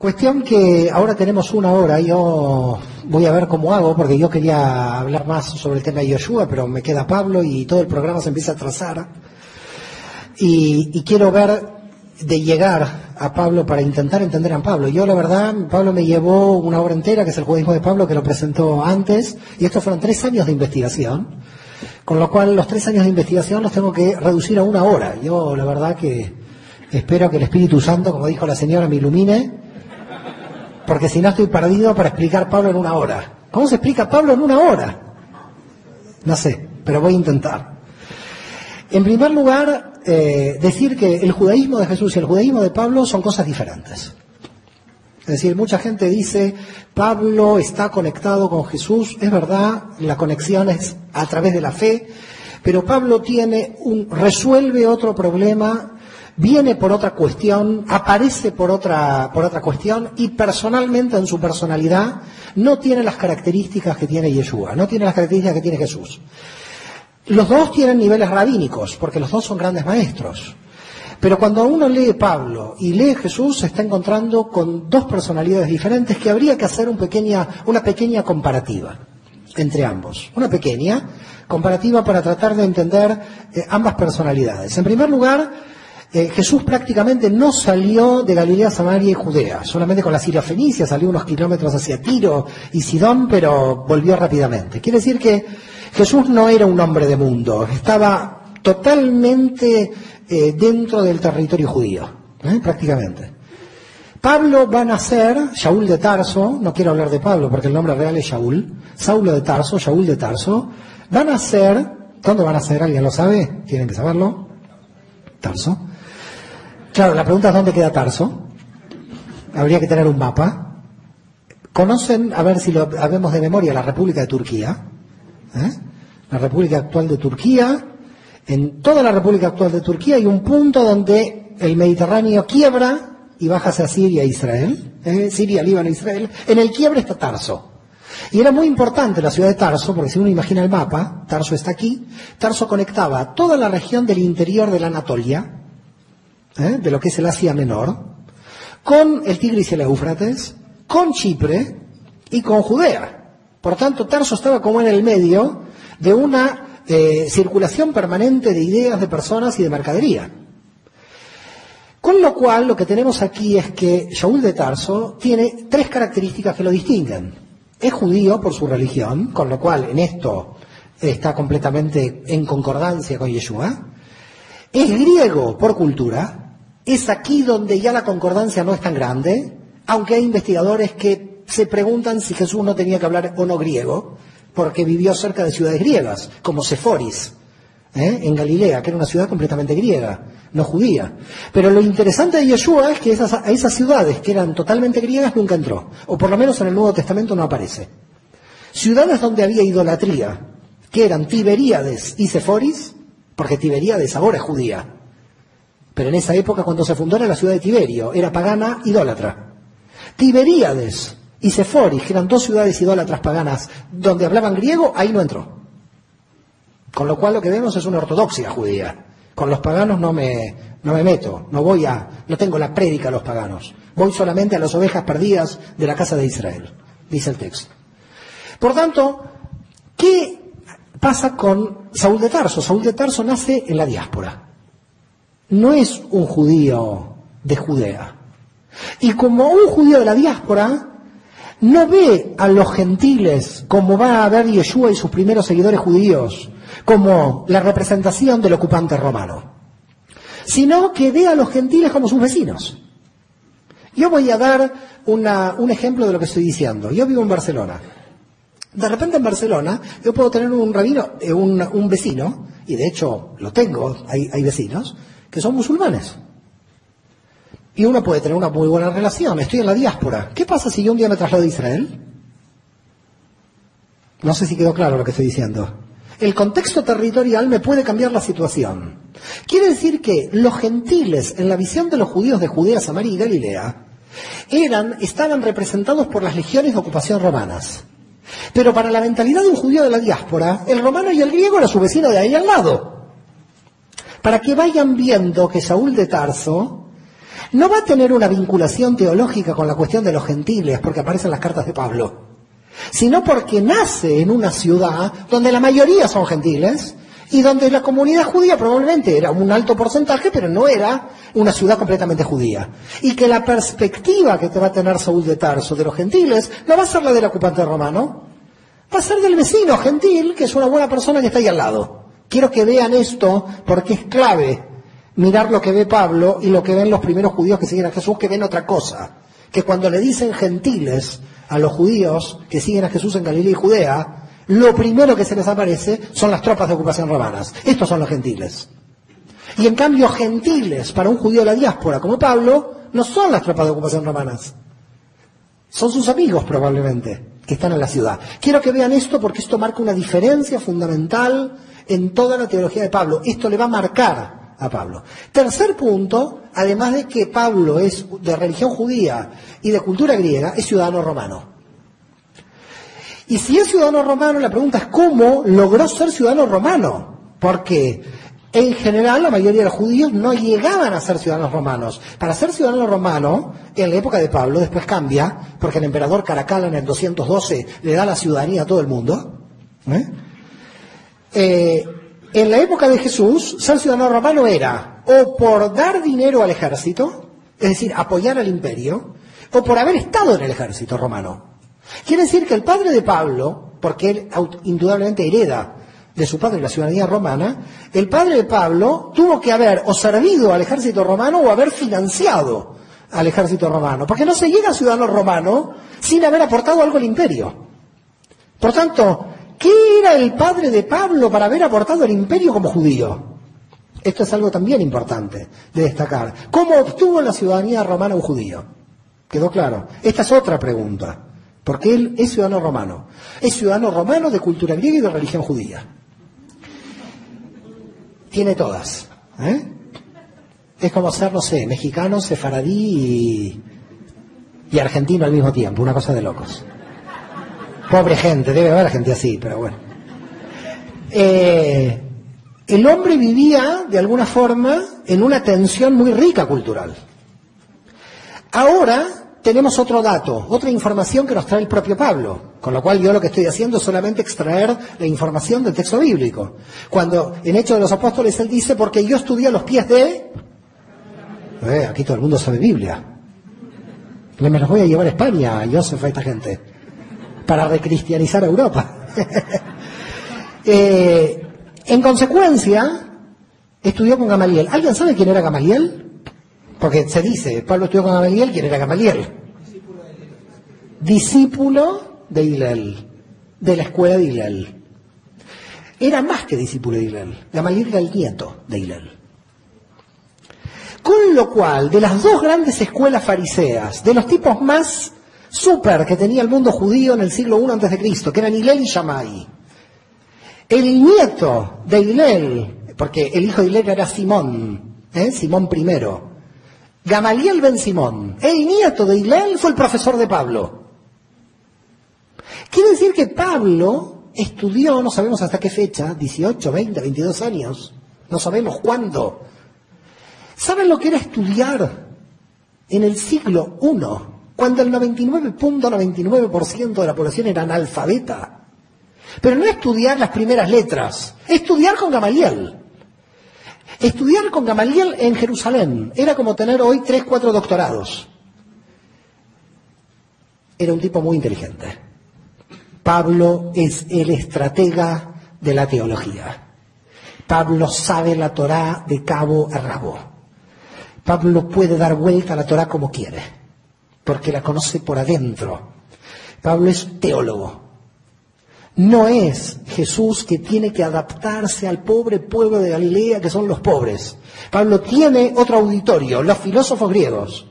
Cuestión que ahora tenemos una hora, yo voy a ver cómo hago, porque yo quería hablar más sobre el tema de Yoshua, pero me queda Pablo y todo el programa se empieza a trazar. Y, quiero ver de llegar a Pablo para intentar entender a Pablo. Yo, la verdad, Pablo me llevó una hora entera, que es el judaísmo de Pablo, que lo presentó antes, y estos fueron tres años de investigación, con lo cual los tres años de investigación los tengo que reducir a una hora. Yo, la verdad, que espero que el Espíritu Santo, como dijo la señora, me ilumine, porque si no estoy perdido para explicar Pablo en una hora. ¿Cómo se explica Pablo en una hora? No sé, pero voy a intentar. En primer lugar, eh, decir que el judaísmo de Jesús y el judaísmo de Pablo son cosas diferentes. Es decir, mucha gente dice, Pablo está conectado con Jesús, es verdad, la conexión es a través de la fe, pero Pablo tiene un, resuelve otro problema, viene por otra cuestión, aparece por otra, por otra cuestión y personalmente en su personalidad no tiene las características que tiene Yeshua, no tiene las características que tiene Jesús. Los dos tienen niveles rabínicos, porque los dos son grandes maestros. Pero cuando uno lee Pablo y lee Jesús, se está encontrando con dos personalidades diferentes que habría que hacer una pequeña comparativa entre ambos. Una pequeña comparativa para tratar de entender eh, ambas personalidades. En primer lugar, eh, Jesús prácticamente no salió de Galilea, Samaria y Judea, solamente con la Siria Fenicia, salió unos kilómetros hacia Tiro y Sidón, pero volvió rápidamente. Quiere decir que Jesús no era un hombre de mundo, estaba totalmente eh, dentro del territorio judío, ¿eh? prácticamente. Pablo va a nacer, Shaul de Tarso, no quiero hablar de Pablo porque el nombre real es Shaul, Saulo de Tarso, Shaul de Tarso, va a nacer, ¿dónde va a nacer? ¿Alguien lo sabe? Tienen que saberlo. Tarso. Claro, la pregunta es dónde queda Tarso. Habría que tener un mapa. ¿Conocen, a ver si lo habemos de memoria, la República de Turquía? ¿Eh? La República actual de Turquía. En toda la República actual de Turquía hay un punto donde el Mediterráneo quiebra y baja hacia Siria e Israel. ¿eh? Siria, Líbano, Israel. En el quiebre está Tarso. Y era muy importante la ciudad de Tarso, porque si uno imagina el mapa, Tarso está aquí, Tarso conectaba toda la región del interior de la Anatolia, ¿eh? de lo que es el Asia Menor, con el Tigris y el Éufrates, con Chipre y con Judea. Por tanto, Tarso estaba como en el medio de una eh, circulación permanente de ideas, de personas y de mercadería. Con lo cual, lo que tenemos aquí es que Shaul de Tarso tiene tres características que lo distinguen. Es judío por su religión, con lo cual en esto está completamente en concordancia con Yeshua. Es griego por cultura. Es aquí donde ya la concordancia no es tan grande, aunque hay investigadores que se preguntan si Jesús no tenía que hablar o no griego, porque vivió cerca de ciudades griegas, como Seforis, ¿eh? en Galilea, que era una ciudad completamente griega, no judía. Pero lo interesante de Yeshua es que esas, a esas ciudades que eran totalmente griegas nunca entró, o por lo menos en el Nuevo Testamento no aparece. Ciudades donde había idolatría, que eran Tiberíades y Seforis, porque Tiberíades ahora es judía. Pero en esa época, cuando se fundó, la ciudad de Tiberio, era pagana, idólatra. Tiberíades y Seforis, eran dos ciudades idólatras paganas, donde hablaban griego, ahí no entró. Con lo cual lo que vemos es una ortodoxia judía. Con los paganos no me, no me meto, no voy a, no tengo la prédica a los paganos. Voy solamente a las ovejas perdidas de la casa de Israel, dice el texto. Por tanto, ¿qué pasa con Saúl de Tarso? Saúl de Tarso nace en la diáspora. No es un judío de Judea. Y como un judío de la diáspora, no ve a los gentiles como va a ver Yeshua y sus primeros seguidores judíos, como la representación del ocupante romano, sino que ve a los gentiles como sus vecinos. Yo voy a dar una, un ejemplo de lo que estoy diciendo. Yo vivo en Barcelona. De repente en Barcelona yo puedo tener un rabino, eh, un, un vecino, y de hecho lo tengo, hay, hay vecinos, que son musulmanes. Y uno puede tener una muy buena relación. Estoy en la diáspora. ¿Qué pasa si yo un día me traslado a Israel? No sé si quedó claro lo que estoy diciendo. El contexto territorial me puede cambiar la situación. Quiere decir que los gentiles, en la visión de los judíos de Judea, Samaria y Galilea, eran, estaban representados por las legiones de ocupación romanas. Pero para la mentalidad de un judío de la diáspora, el romano y el griego era su vecino de ahí al lado. Para que vayan viendo que Saúl de Tarso no va a tener una vinculación teológica con la cuestión de los gentiles, porque aparecen las cartas de Pablo, sino porque nace en una ciudad donde la mayoría son gentiles y donde la comunidad judía probablemente era un alto porcentaje, pero no era una ciudad completamente judía. Y que la perspectiva que te va a tener Saúl de Tarso de los gentiles no va a ser la del ocupante romano, va a ser del vecino gentil, que es una buena persona que está ahí al lado. Quiero que vean esto porque es clave mirar lo que ve Pablo y lo que ven los primeros judíos que siguen a Jesús, que ven otra cosa. Que cuando le dicen gentiles a los judíos que siguen a Jesús en Galilea y Judea, lo primero que se les aparece son las tropas de ocupación romanas. Estos son los gentiles. Y en cambio, gentiles para un judío de la diáspora como Pablo no son las tropas de ocupación romanas. Son sus amigos probablemente que están en la ciudad. Quiero que vean esto porque esto marca una diferencia fundamental en toda la teología de Pablo. Esto le va a marcar a Pablo. Tercer punto, además de que Pablo es de religión judía y de cultura griega, es ciudadano romano. Y si es ciudadano romano, la pregunta es cómo logró ser ciudadano romano. Porque en general la mayoría de los judíos no llegaban a ser ciudadanos romanos. Para ser ciudadano romano, en la época de Pablo, después cambia, porque el emperador Caracalla en el 212 le da la ciudadanía a todo el mundo. ¿eh? Eh, en la época de Jesús, ser ciudadano romano era o por dar dinero al ejército, es decir, apoyar al imperio, o por haber estado en el ejército romano. Quiere decir que el padre de Pablo, porque él indudablemente hereda de su padre la ciudadanía romana, el padre de Pablo tuvo que haber o servido al ejército romano o haber financiado al ejército romano, porque no se llega a ciudadano romano sin haber aportado algo al imperio. Por tanto, ¿qué era el padre de Pablo para haber aportado al imperio como judío? Esto es algo también importante de destacar. ¿Cómo obtuvo la ciudadanía romana un judío? ¿Quedó claro? Esta es otra pregunta, porque él es ciudadano romano. Es ciudadano romano de cultura griega y de religión judía tiene todas. ¿eh? Es como ser, no sé, mexicano, sefaradí y, argentino al mismo tiempo, una cosa de locos. Pobre gente, debe haber gente así, pero bueno. Eh, el hombre vivía, de alguna forma, en una tensión muy rica cultural. Ahora tenemos otro dato, otra información que nos trae el propio Pablo, con lo cual yo lo que estoy haciendo es solamente extraer la información del texto bíblico. Cuando en Hechos de los Apóstoles él dice, porque yo estudié a los pies de... Eh, aquí todo el mundo sabe Biblia. Me los voy a llevar a España, Joseph, a esta gente, para recristianizar a Europa. Eh, en consecuencia, estudió con Gamaliel. ¿Alguien sabe quién era Gamaliel? Porque se dice, Pablo estudió con Gamaliel, ¿quién era Gamaliel? Discípulo de Hillel, de la escuela de Hillel. Era más que discípulo de Hillel. Gamaliel era el nieto de Hillel. Con lo cual, de las dos grandes escuelas fariseas, de los tipos más súper que tenía el mundo judío en el siglo I Cristo, que eran Hillel y Shammai, el nieto de Hillel, porque el hijo de Hillel era Simón, ¿eh? Simón I, Gamaliel Ben Simón, el nieto de Hillel, fue el profesor de Pablo. Quiere decir que Pablo estudió, no sabemos hasta qué fecha, 18, 20, 22 años, no sabemos cuándo. ¿Saben lo que era estudiar en el siglo I, cuando el 99.99% de la población era analfabeta? Pero no estudiar las primeras letras, estudiar con Gamaliel. Estudiar con Gamaliel en Jerusalén era como tener hoy tres, cuatro doctorados. Era un tipo muy inteligente. Pablo es el estratega de la teología. Pablo sabe la Torá de cabo a rabo. Pablo puede dar vuelta a la Torá como quiere, porque la conoce por adentro. Pablo es teólogo. No es Jesús que tiene que adaptarse al pobre pueblo de Galilea, que son los pobres. Pablo tiene otro auditorio, los filósofos griegos.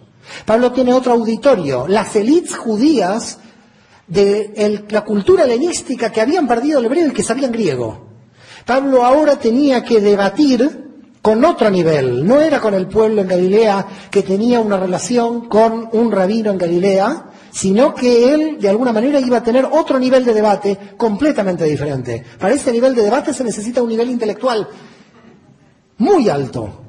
Pablo tiene otro auditorio, las élites judías de la cultura helenística que habían perdido el hebreo y que sabían griego. Pablo ahora tenía que debatir con otro nivel. No era con el pueblo en Galilea que tenía una relación con un rabino en Galilea, sino que él de alguna manera iba a tener otro nivel de debate completamente diferente. Para ese nivel de debate se necesita un nivel intelectual muy alto.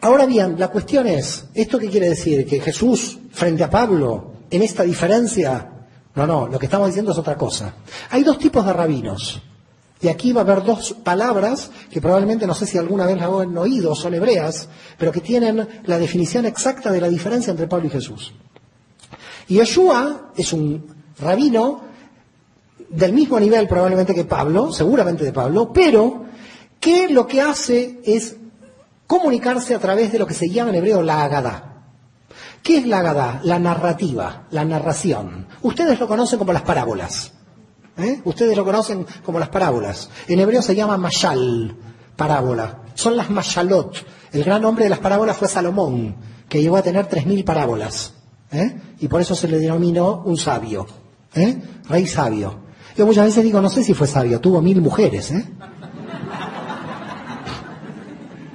Ahora bien, la cuestión es, ¿esto qué quiere decir? ¿Que Jesús, frente a Pablo, en esta diferencia? No, no, lo que estamos diciendo es otra cosa. Hay dos tipos de rabinos. Y aquí va a haber dos palabras que probablemente no sé si alguna vez las han oído, son hebreas, pero que tienen la definición exacta de la diferencia entre Pablo y Jesús. Y Yeshua es un rabino del mismo nivel probablemente que Pablo, seguramente de Pablo, pero que lo que hace es comunicarse a través de lo que se llama en hebreo la Agadá. ¿Qué es la Agadá? La narrativa, la narración. Ustedes lo conocen como las parábolas. ¿Eh? Ustedes lo conocen como las parábolas. En hebreo se llama mashal, parábola. Son las mashalot. El gran nombre de las parábolas fue Salomón, que llegó a tener 3.000 parábolas. ¿eh? Y por eso se le denominó un sabio. ¿eh? Rey sabio. Yo muchas veces digo, no sé si fue sabio, tuvo mil mujeres. ¿eh?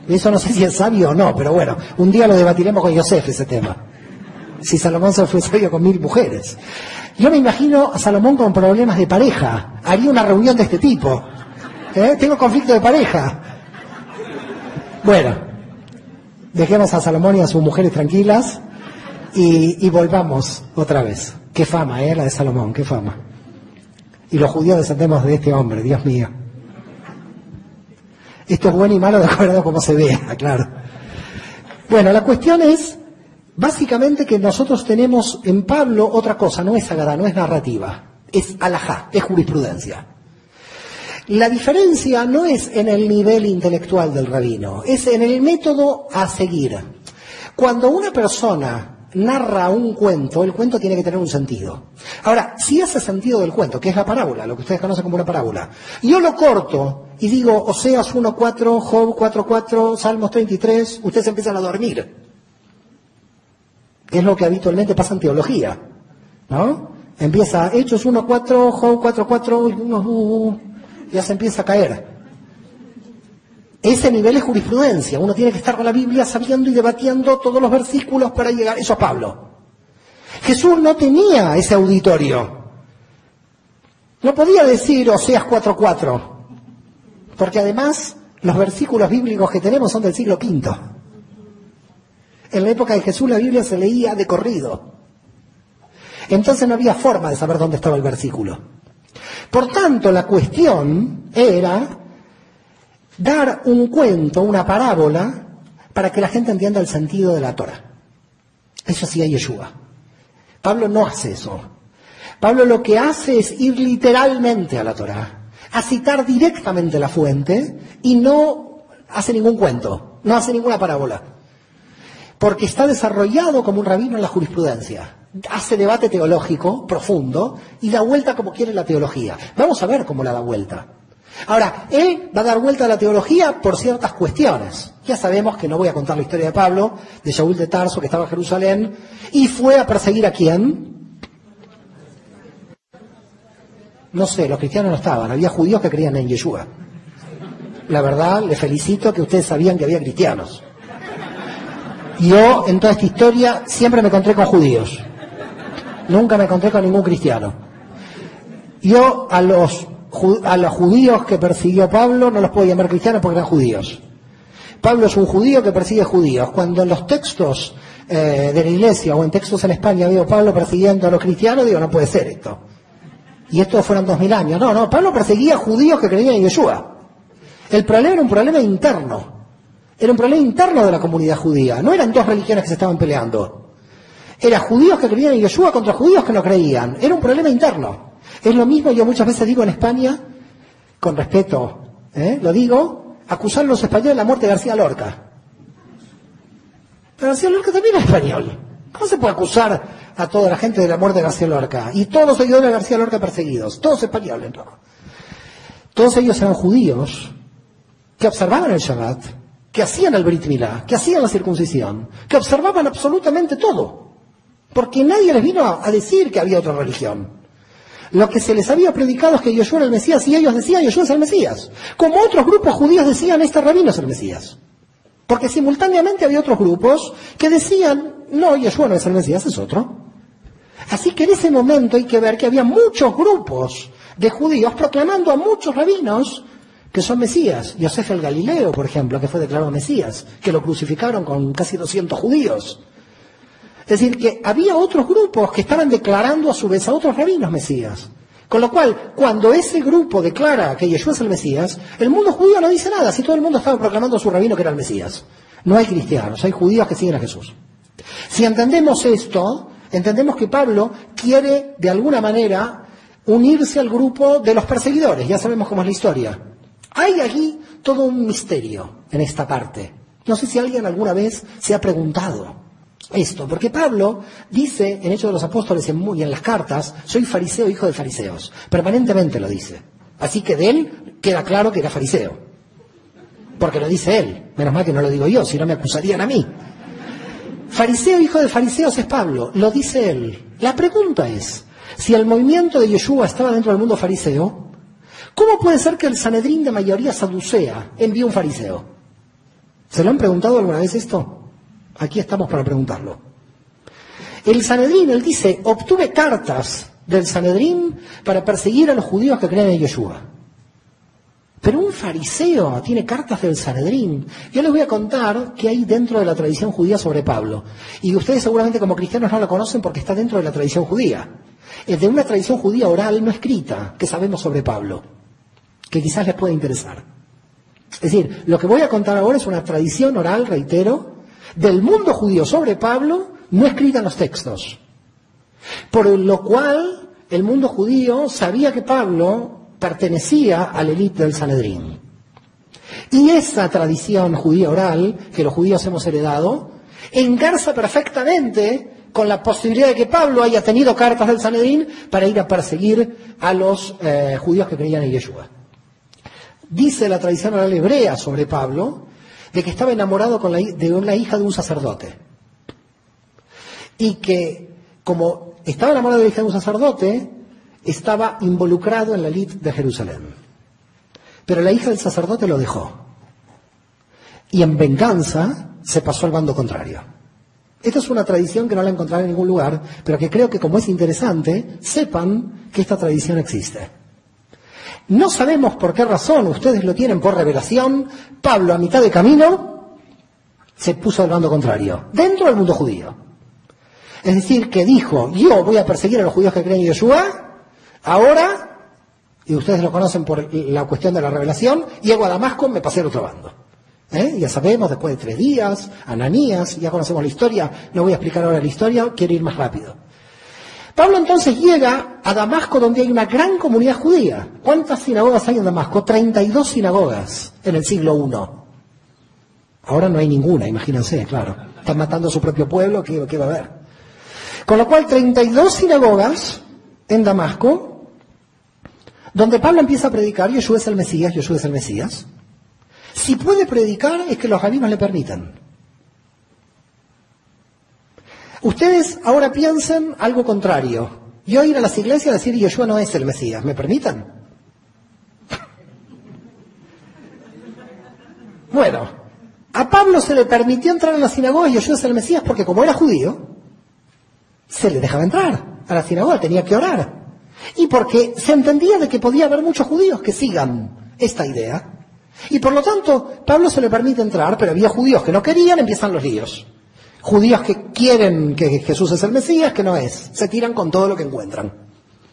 Eso no sé si es sabio o no, pero bueno, un día lo debatiremos con Yosef ese tema. Si Salomón se fue sabio con mil mujeres. Yo me imagino a Salomón con problemas de pareja. Haría una reunión de este tipo. ¿Eh? Tengo conflicto de pareja. Bueno, dejemos a Salomón y a sus mujeres tranquilas y, y volvamos otra vez. Qué fama, ¿eh? La de Salomón, qué fama. Y los judíos descendemos de este hombre, Dios mío. Esto es bueno y malo de acuerdo a cómo se vea, claro. Bueno, la cuestión es, básicamente, que nosotros tenemos en Pablo otra cosa, no es sagada, no es narrativa, es alajá, es jurisprudencia. La diferencia no es en el nivel intelectual del rabino, es en el método a seguir. Cuando una persona narra un cuento, el cuento tiene que tener un sentido. Ahora, si ese sentido del cuento, que es la parábola, lo que ustedes conocen como una parábola, yo lo corto y digo Oseas 1.4, Job 4.4, Salmos 33, ustedes empiezan a dormir. Es lo que habitualmente pasa en teología. ¿No? Empieza Hechos 1.4, Job 4.4, ya se empieza a caer. Ese nivel es jurisprudencia. Uno tiene que estar con la Biblia sabiendo y debatiendo todos los versículos para llegar. Eso es Pablo. Jesús no tenía ese auditorio. No podía decir Oseas 4.4, porque además los versículos bíblicos que tenemos son del siglo V. En la época de Jesús la Biblia se leía de corrido. Entonces no había forma de saber dónde estaba el versículo. Por tanto, la cuestión era dar un cuento, una parábola, para que la gente entienda el sentido de la Torah. Eso hacía Yeshua. Pablo no hace eso. Pablo lo que hace es ir literalmente a la Torah, a citar directamente la fuente y no hace ningún cuento, no hace ninguna parábola. Porque está desarrollado como un rabino en la jurisprudencia. Hace debate teológico profundo y da vuelta como quiere la teología. Vamos a ver cómo la da vuelta. Ahora, él va a dar vuelta a la teología por ciertas cuestiones. Ya sabemos que no voy a contar la historia de Pablo, de Shaul de Tarso, que estaba en Jerusalén, y fue a perseguir a quién? No sé, los cristianos no estaban, había judíos que creían en Yeshua. La verdad, le felicito que ustedes sabían que había cristianos. Yo, en toda esta historia, siempre me encontré con judíos. Nunca me encontré con ningún cristiano. Yo, a los a los judíos que persiguió Pablo no los puedo llamar cristianos porque eran judíos. Pablo es un judío que persigue judíos. Cuando en los textos eh, de la iglesia o en textos en España veo Pablo persiguiendo a los cristianos, digo, no puede ser esto. Y esto fueron dos mil años. No, no, Pablo perseguía judíos que creían en Yeshua. El problema era un problema interno. Era un problema interno de la comunidad judía. No eran dos religiones que se estaban peleando. Eran judíos que creían en Yeshua contra judíos que no creían. Era un problema interno. Es lo mismo, yo muchas veces digo en España, con respeto, ¿eh? lo digo, acusar a los españoles de la muerte de García Lorca. Pero García Lorca también es español. ¿Cómo se puede acusar a toda la gente de la muerte de García Lorca? Y todos los seguidores de García Lorca perseguidos, todos españoles, ¿no? Todos ellos eran judíos que observaban el Shabbat, que hacían el Brit Milá, que hacían la circuncisión, que observaban absolutamente todo. Porque nadie les vino a decir que había otra religión. Lo que se les había predicado es que Yeshua era el Mesías y ellos decían Yeshua es el Mesías. Como otros grupos judíos decían este rabino es el Mesías. Porque simultáneamente había otros grupos que decían no, Yeshua no es el Mesías, es otro. Así que en ese momento hay que ver que había muchos grupos de judíos proclamando a muchos rabinos que son Mesías. Yosef el Galileo, por ejemplo, que fue declarado Mesías, que lo crucificaron con casi 200 judíos. Es decir, que había otros grupos que estaban declarando a su vez a otros rabinos Mesías. Con lo cual, cuando ese grupo declara que Yeshua es el Mesías, el mundo judío no dice nada, si todo el mundo estaba proclamando a su rabino que era el Mesías. No hay cristianos, hay judíos que siguen a Jesús. Si entendemos esto, entendemos que Pablo quiere, de alguna manera, unirse al grupo de los perseguidores. Ya sabemos cómo es la historia. Hay aquí todo un misterio en esta parte. No sé si alguien alguna vez se ha preguntado esto, porque Pablo dice en Hechos de los Apóstoles y en las cartas, soy fariseo, hijo de fariseos. Permanentemente lo dice. Así que de él queda claro que era fariseo. Porque lo dice él. Menos mal que no lo digo yo, si no me acusarían a mí. Fariseo, hijo de fariseos es Pablo, lo dice él. La pregunta es, si el movimiento de Yeshua estaba dentro del mundo fariseo, ¿cómo puede ser que el Sanedrín de mayoría saducea envíe un fariseo? ¿Se lo han preguntado alguna vez esto? Aquí estamos para preguntarlo. El Sanedrín, él dice, obtuve cartas del Sanedrín para perseguir a los judíos que creen en Yeshua. Pero un fariseo tiene cartas del Sanedrín. Yo les voy a contar qué hay dentro de la tradición judía sobre Pablo. Y ustedes seguramente como cristianos no lo conocen porque está dentro de la tradición judía. Es de una tradición judía oral no escrita que sabemos sobre Pablo, que quizás les pueda interesar. Es decir, lo que voy a contar ahora es una tradición oral, reitero, del mundo judío sobre Pablo, no escrita en los textos. Por lo cual, el mundo judío sabía que Pablo pertenecía a la élite del Sanedrín. Y esa tradición judía oral, que los judíos hemos heredado, engarza perfectamente con la posibilidad de que Pablo haya tenido cartas del Sanedrín para ir a perseguir a los eh, judíos que creían en Yeshua. Dice la tradición oral hebrea sobre Pablo de que estaba enamorado de una hija de un sacerdote. Y que, como estaba enamorado de la hija de un sacerdote, estaba involucrado en la elite de Jerusalén. Pero la hija del sacerdote lo dejó. Y en venganza se pasó al bando contrario. Esta es una tradición que no la encontraré en ningún lugar, pero que creo que como es interesante, sepan que esta tradición existe. No sabemos por qué razón, ustedes lo tienen por revelación, Pablo a mitad de camino se puso al bando contrario, dentro del mundo judío. Es decir, que dijo, yo voy a perseguir a los judíos que creen en Yeshua, Ahora, y ustedes lo conocen por la cuestión de la revelación, llego a Damasco, me pasé al otro bando. ¿Eh? Ya sabemos, después de tres días, Ananías, ya conocemos la historia, no voy a explicar ahora la historia, quiero ir más rápido. Pablo entonces llega a Damasco donde hay una gran comunidad judía. ¿Cuántas sinagogas hay en Damasco? 32 sinagogas en el siglo I. Ahora no hay ninguna, imagínense, claro. Están matando a su propio pueblo, ¿qué, va a haber? Con lo cual, 32 sinagogas en Damasco, donde Pablo empieza a predicar, Yeshua es el Mesías, Yeshua es el Mesías. Si puede predicar es que los rabinos le permitan. Ustedes ahora piensen algo contrario. Yo ir a las iglesias a decir Yeshua no es el Mesías, ¿me permitan? Bueno, a Pablo se le permitió entrar a la sinagoga y Yeshua es el Mesías porque como era judío, se le dejaba entrar a la sinagoga, tenía que orar. Y porque se entendía de que podía haber muchos judíos que sigan esta idea. Y por lo tanto, Pablo se le permite entrar, pero había judíos que no querían, empiezan los líos. Judíos que quieren que Jesús es el Mesías, que no es. Se tiran con todo lo que encuentran.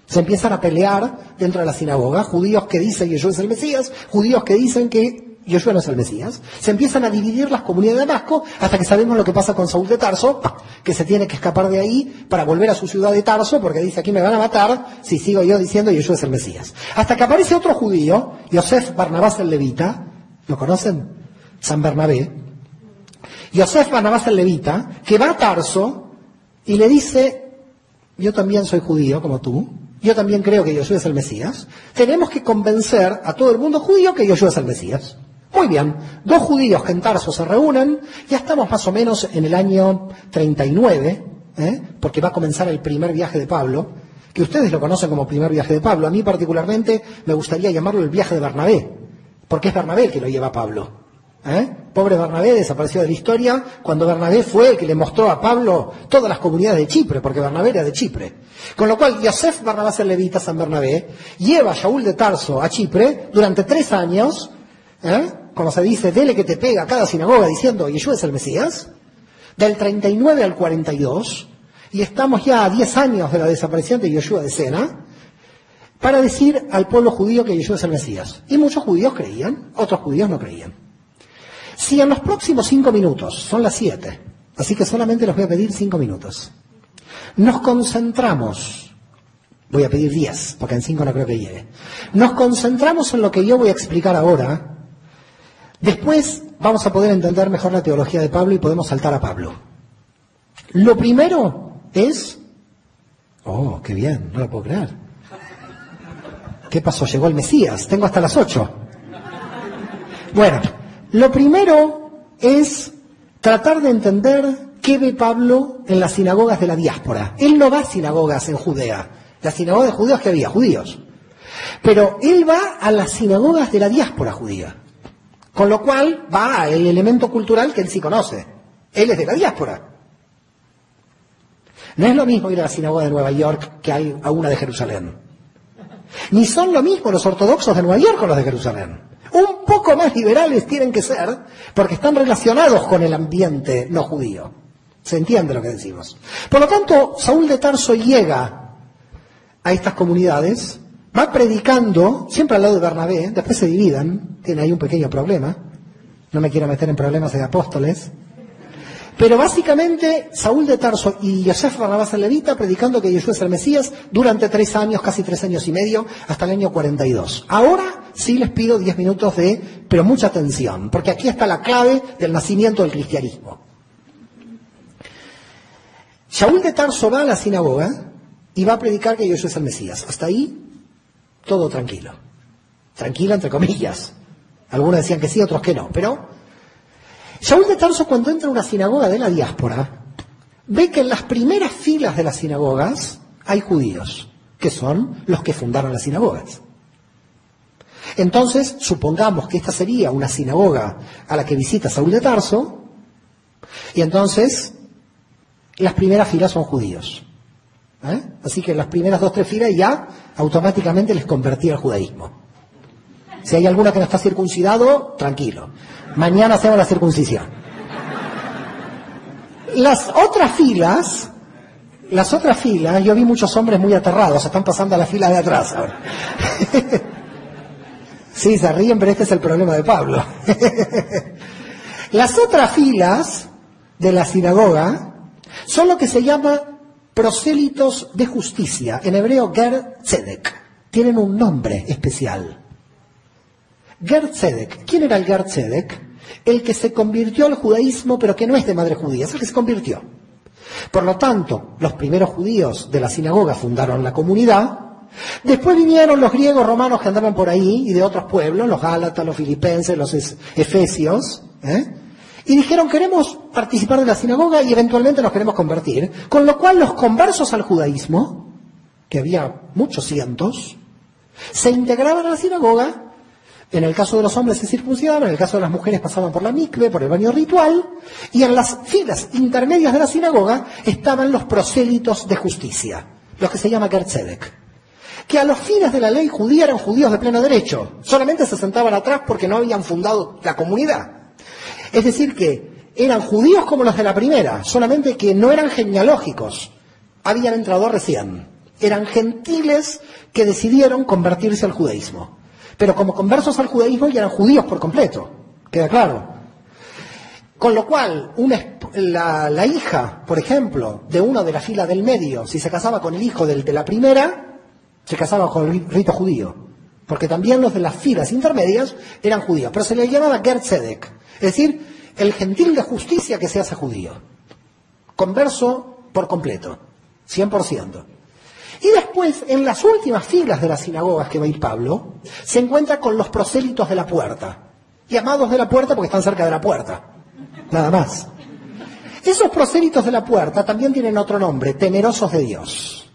Se empiezan a pelear dentro de la sinagoga. Judíos que dicen que Jesús es el Mesías, judíos que dicen que Yoshua no es el Mesías. Se empiezan a dividir las comunidades de Damasco hasta que sabemos lo que pasa con Saúl de Tarso, que se tiene que escapar de ahí para volver a su ciudad de Tarso, porque dice aquí me van a matar si sigo yo diciendo Yoshua es el Mesías. Hasta que aparece otro judío, Yosef Barnabás el Levita, ¿lo conocen? San Bernabé. Yosef Barnabás el Levita, que va a Tarso y le dice, yo también soy judío como tú, yo también creo que Yoshua es el Mesías, tenemos que convencer a todo el mundo judío que Yoshua es el Mesías. Muy bien, dos judíos que en Tarso se reúnen, ya estamos más o menos en el año 39, ¿eh? porque va a comenzar el primer viaje de Pablo, que ustedes lo conocen como primer viaje de Pablo. A mí particularmente me gustaría llamarlo el viaje de Bernabé, porque es Bernabé el que lo lleva a Pablo. ¿Eh? Pobre Bernabé desapareció de la historia cuando Bernabé fue el que le mostró a Pablo todas las comunidades de Chipre, porque Bernabé era de Chipre. Con lo cual, Yosef Barnabás el Levita San Bernabé lleva a Shaul de Tarso a Chipre durante tres años, ¿eh? como se dice, dele que te pega a cada sinagoga diciendo, Yeshua es el Mesías, del 39 al 42, y estamos ya a 10 años de la desaparición de Yeshua de Sena, para decir al pueblo judío que Yeshua es el Mesías. Y muchos judíos creían, otros judíos no creían. Si en los próximos cinco minutos, son las siete, así que solamente les voy a pedir cinco minutos, nos concentramos, voy a pedir diez, porque en cinco no creo que llegue, nos concentramos en lo que yo voy a explicar ahora, después vamos a poder entender mejor la teología de Pablo y podemos saltar a Pablo. Lo primero es, oh, qué bien, no lo puedo creer. ¿Qué pasó? Llegó el Mesías. Tengo hasta las ocho. Bueno, lo primero es tratar de entender qué ve Pablo en las sinagogas de la diáspora. Él no va a sinagogas en Judea. Las sinagogas de judíos que había, judíos. Pero él va a las sinagogas de la diáspora judía. Con lo cual va al elemento cultural que él sí conoce. Él es de la diáspora. No es lo mismo ir a la sinagoga de Nueva York que a una de Jerusalén. Ni son lo mismo los ortodoxos de Nueva York con los de Jerusalén. Un poco más liberales tienen que ser porque están relacionados con el ambiente no judío. ¿Se entiende lo que decimos? Por lo tanto, Saúl de Tarso llega a estas comunidades, va predicando, siempre al lado de Bernabé, después se dividan, tiene ahí un pequeño problema, no me quiero meter en problemas de apóstoles, pero básicamente, Saúl de Tarso y Yosef Barnabás el Levita predicando que Jesús es el Mesías durante tres años, casi tres años y medio, hasta el año 42. Ahora sí les pido diez minutos de, pero mucha atención, porque aquí está la clave del nacimiento del cristianismo. Saúl de Tarso va a la sinagoga y va a predicar que Jesús es el Mesías. Hasta ahí, todo tranquilo. Tranquilo entre comillas. Algunos decían que sí, otros que no, pero Saúl de Tarso cuando entra a una sinagoga de la diáspora, ve que en las primeras filas de las sinagogas hay judíos, que son los que fundaron las sinagogas. Entonces, supongamos que esta sería una sinagoga a la que visita Saúl de Tarso, y entonces las primeras filas son judíos. ¿eh? Así que las primeras dos, tres filas ya automáticamente les convertía al judaísmo. Si hay alguna que no está circuncidado, tranquilo. Mañana hacemos la circuncisión. Las otras filas, las otras filas, yo vi muchos hombres muy aterrados, están pasando a la fila de atrás ahora. sí, se ríen, pero este es el problema de Pablo. las otras filas de la sinagoga son lo que se llama prosélitos de justicia, en hebreo Ger Tzedek. Tienen un nombre especial. Gerd ¿Quién era el Gerd El que se convirtió al judaísmo, pero que no es de madre judía, es el que se convirtió. Por lo tanto, los primeros judíos de la sinagoga fundaron la comunidad. Después vinieron los griegos romanos que andaban por ahí y de otros pueblos, los gálatas, los filipenses, los efesios, ¿eh? y dijeron queremos participar de la sinagoga y eventualmente nos queremos convertir. Con lo cual los conversos al judaísmo, que había muchos cientos, se integraban a la sinagoga en el caso de los hombres se circuncidaban, en el caso de las mujeres pasaban por la mikve, por el baño ritual, y en las filas intermedias de la sinagoga estaban los prosélitos de justicia, los que se llama Gertzedek, que a los fines de la ley judía eran judíos de pleno derecho, solamente se sentaban atrás porque no habían fundado la comunidad. Es decir, que eran judíos como los de la primera, solamente que no eran genealógicos, habían entrado recién. Eran gentiles que decidieron convertirse al judaísmo pero como conversos al judaísmo ya eran judíos por completo, queda claro. Con lo cual, la, hija, por ejemplo, de uno de la fila del medio, si se casaba con el hijo de la primera, se casaba con el rito judío. Porque también los de las filas intermedias eran judíos. Pero se le llamaba Gertzedek. Es decir, el gentil de justicia que se hace judío. Converso por completo. 100%. Y después, en las últimas filas de las sinagogas que va a ir Pablo, se encuentra con los prosélitos de la puerta. Llamados de la puerta porque están cerca de la puerta. Nada más. Esos prosélitos de la puerta también tienen otro nombre, temerosos de Dios.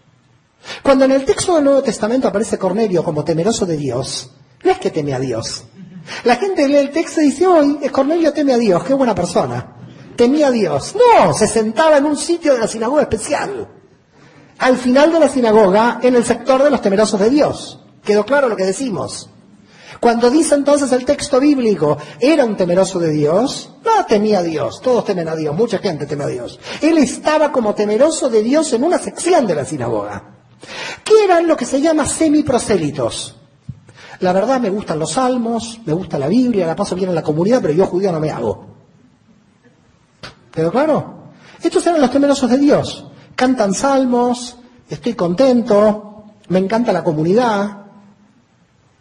Cuando en el texto del Nuevo Testamento aparece Cornelio como temeroso de Dios, no es que teme a Dios, La gente lee el texto y dice, hoy Cornelio teme a Dios, qué buena persona. Temía a Dios. No, se sentaba en un sitio de la sinagoga especial. Al final de la sinagoga, en el sector de los temerosos de Dios. ¿Quedó claro lo que decimos? Cuando dice entonces el texto bíblico, era un temeroso de Dios, no temía a Dios, todos temen a Dios, mucha gente teme a Dios. Él estaba como temeroso de Dios en una sección de la sinagoga, que eran lo que se llama semiprosélitos. La verdad me gustan los salmos, me gusta la Biblia, la paso bien en la comunidad, pero yo judío no me hago. ¿Quedó claro? Estos eran los temerosos de Dios. Cantan salmos, estoy contento, me encanta la comunidad,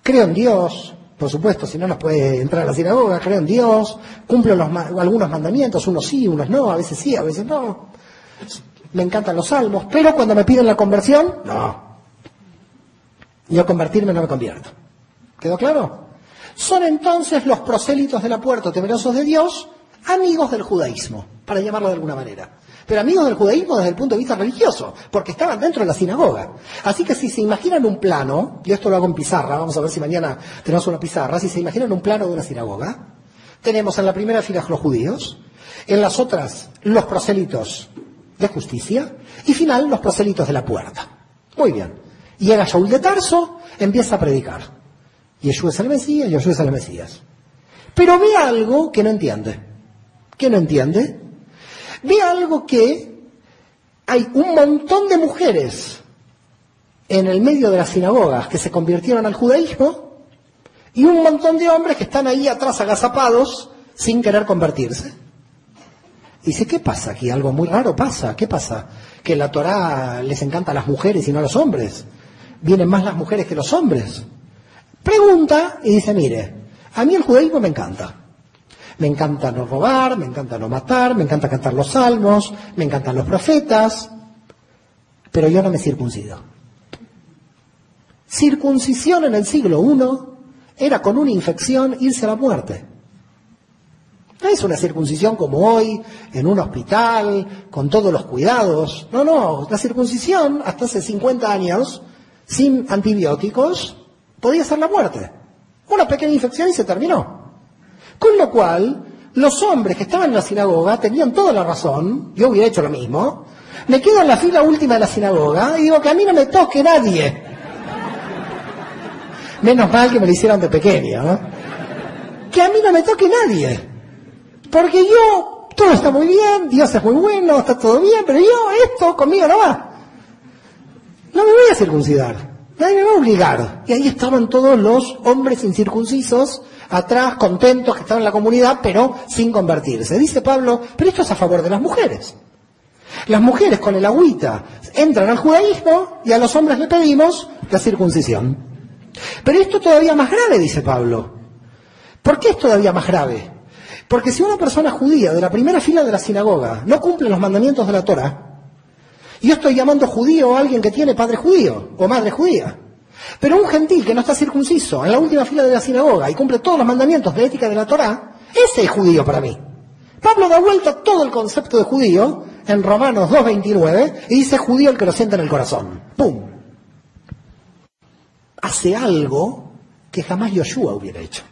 creo en Dios, por supuesto, si no, no puede entrar a la sinagoga, creo en Dios, cumplo algunos mandamientos, unos sí, unos no, a veces sí, a veces no. Me encantan los salmos, pero cuando me piden la conversión, no. Yo convertirme no me convierto. ¿Quedó claro? Son entonces los prosélitos de la puerta, temerosos de Dios, amigos del judaísmo, para llamarlo de alguna manera. Pero amigos del judaísmo desde el punto de vista religioso, porque estaban dentro de la sinagoga. Así que si se imaginan un plano, y esto lo hago en pizarra, vamos a ver si mañana tenemos una pizarra, si se imaginan un plano de una sinagoga, tenemos en la primera fila los judíos, en las otras los prosélitos de justicia, y final los prosélitos de la puerta. Muy bien. Llega Shaul de Tarso, empieza a predicar. Yeshua es el Mesías, Yeshua es el Mesías. Pero ve algo que no entiende. ¿Qué no entiende? Ve algo que hay un montón de mujeres en el medio de las sinagogas que se convirtieron al judaísmo y un montón de hombres que están ahí atrás agazapados sin querer convertirse. Y dice, ¿qué pasa aquí? Algo muy raro pasa. ¿Qué pasa? Que la Torá les encanta a las mujeres y no a los hombres. Vienen más las mujeres que los hombres. Pregunta y dice, mire, a mí el judaísmo me encanta. Me encanta no robar, me encanta no matar, me encanta cantar los salmos, me encantan los profetas, pero yo no me circuncido. Circuncisión en el siglo I era con una infección irse a la muerte. No es una circuncisión como hoy, en un hospital, con todos los cuidados. No, no, la circuncisión hasta hace 50 años, sin antibióticos, podía ser la muerte. Una pequeña infección y se terminó. Con lo cual, los hombres que estaban en la sinagoga tenían toda la razón, yo hubiera hecho lo mismo, me quedo en la fila última de la sinagoga y digo que a mí no me toque nadie. Menos mal que me lo hicieron de pequeño, ¿no? Que a mí no me toque nadie. Porque yo, todo está muy bien, Dios es muy bueno, está todo bien, pero yo, esto conmigo no va. No me voy a circuncidar. Nadie me va a obligar. Y ahí estaban todos los hombres incircuncisos atrás, contentos que estaban en la comunidad, pero sin convertirse. Dice Pablo, pero esto es a favor de las mujeres. Las mujeres con el agüita entran al judaísmo y a los hombres le pedimos la circuncisión. Pero esto es todavía más grave, dice Pablo. ¿Por qué es todavía más grave? Porque si una persona judía de la primera fila de la sinagoga no cumple los mandamientos de la Torah, yo estoy llamando judío a alguien que tiene padre judío o madre judía. Pero un gentil que no está circunciso en la última fila de la sinagoga y cumple todos los mandamientos de ética de la Torá, ese es judío para mí. Pablo da vuelta todo el concepto de judío en Romanos 2.29 y dice judío el que lo siente en el corazón. ¡Pum! Hace algo que jamás Yoshua hubiera hecho,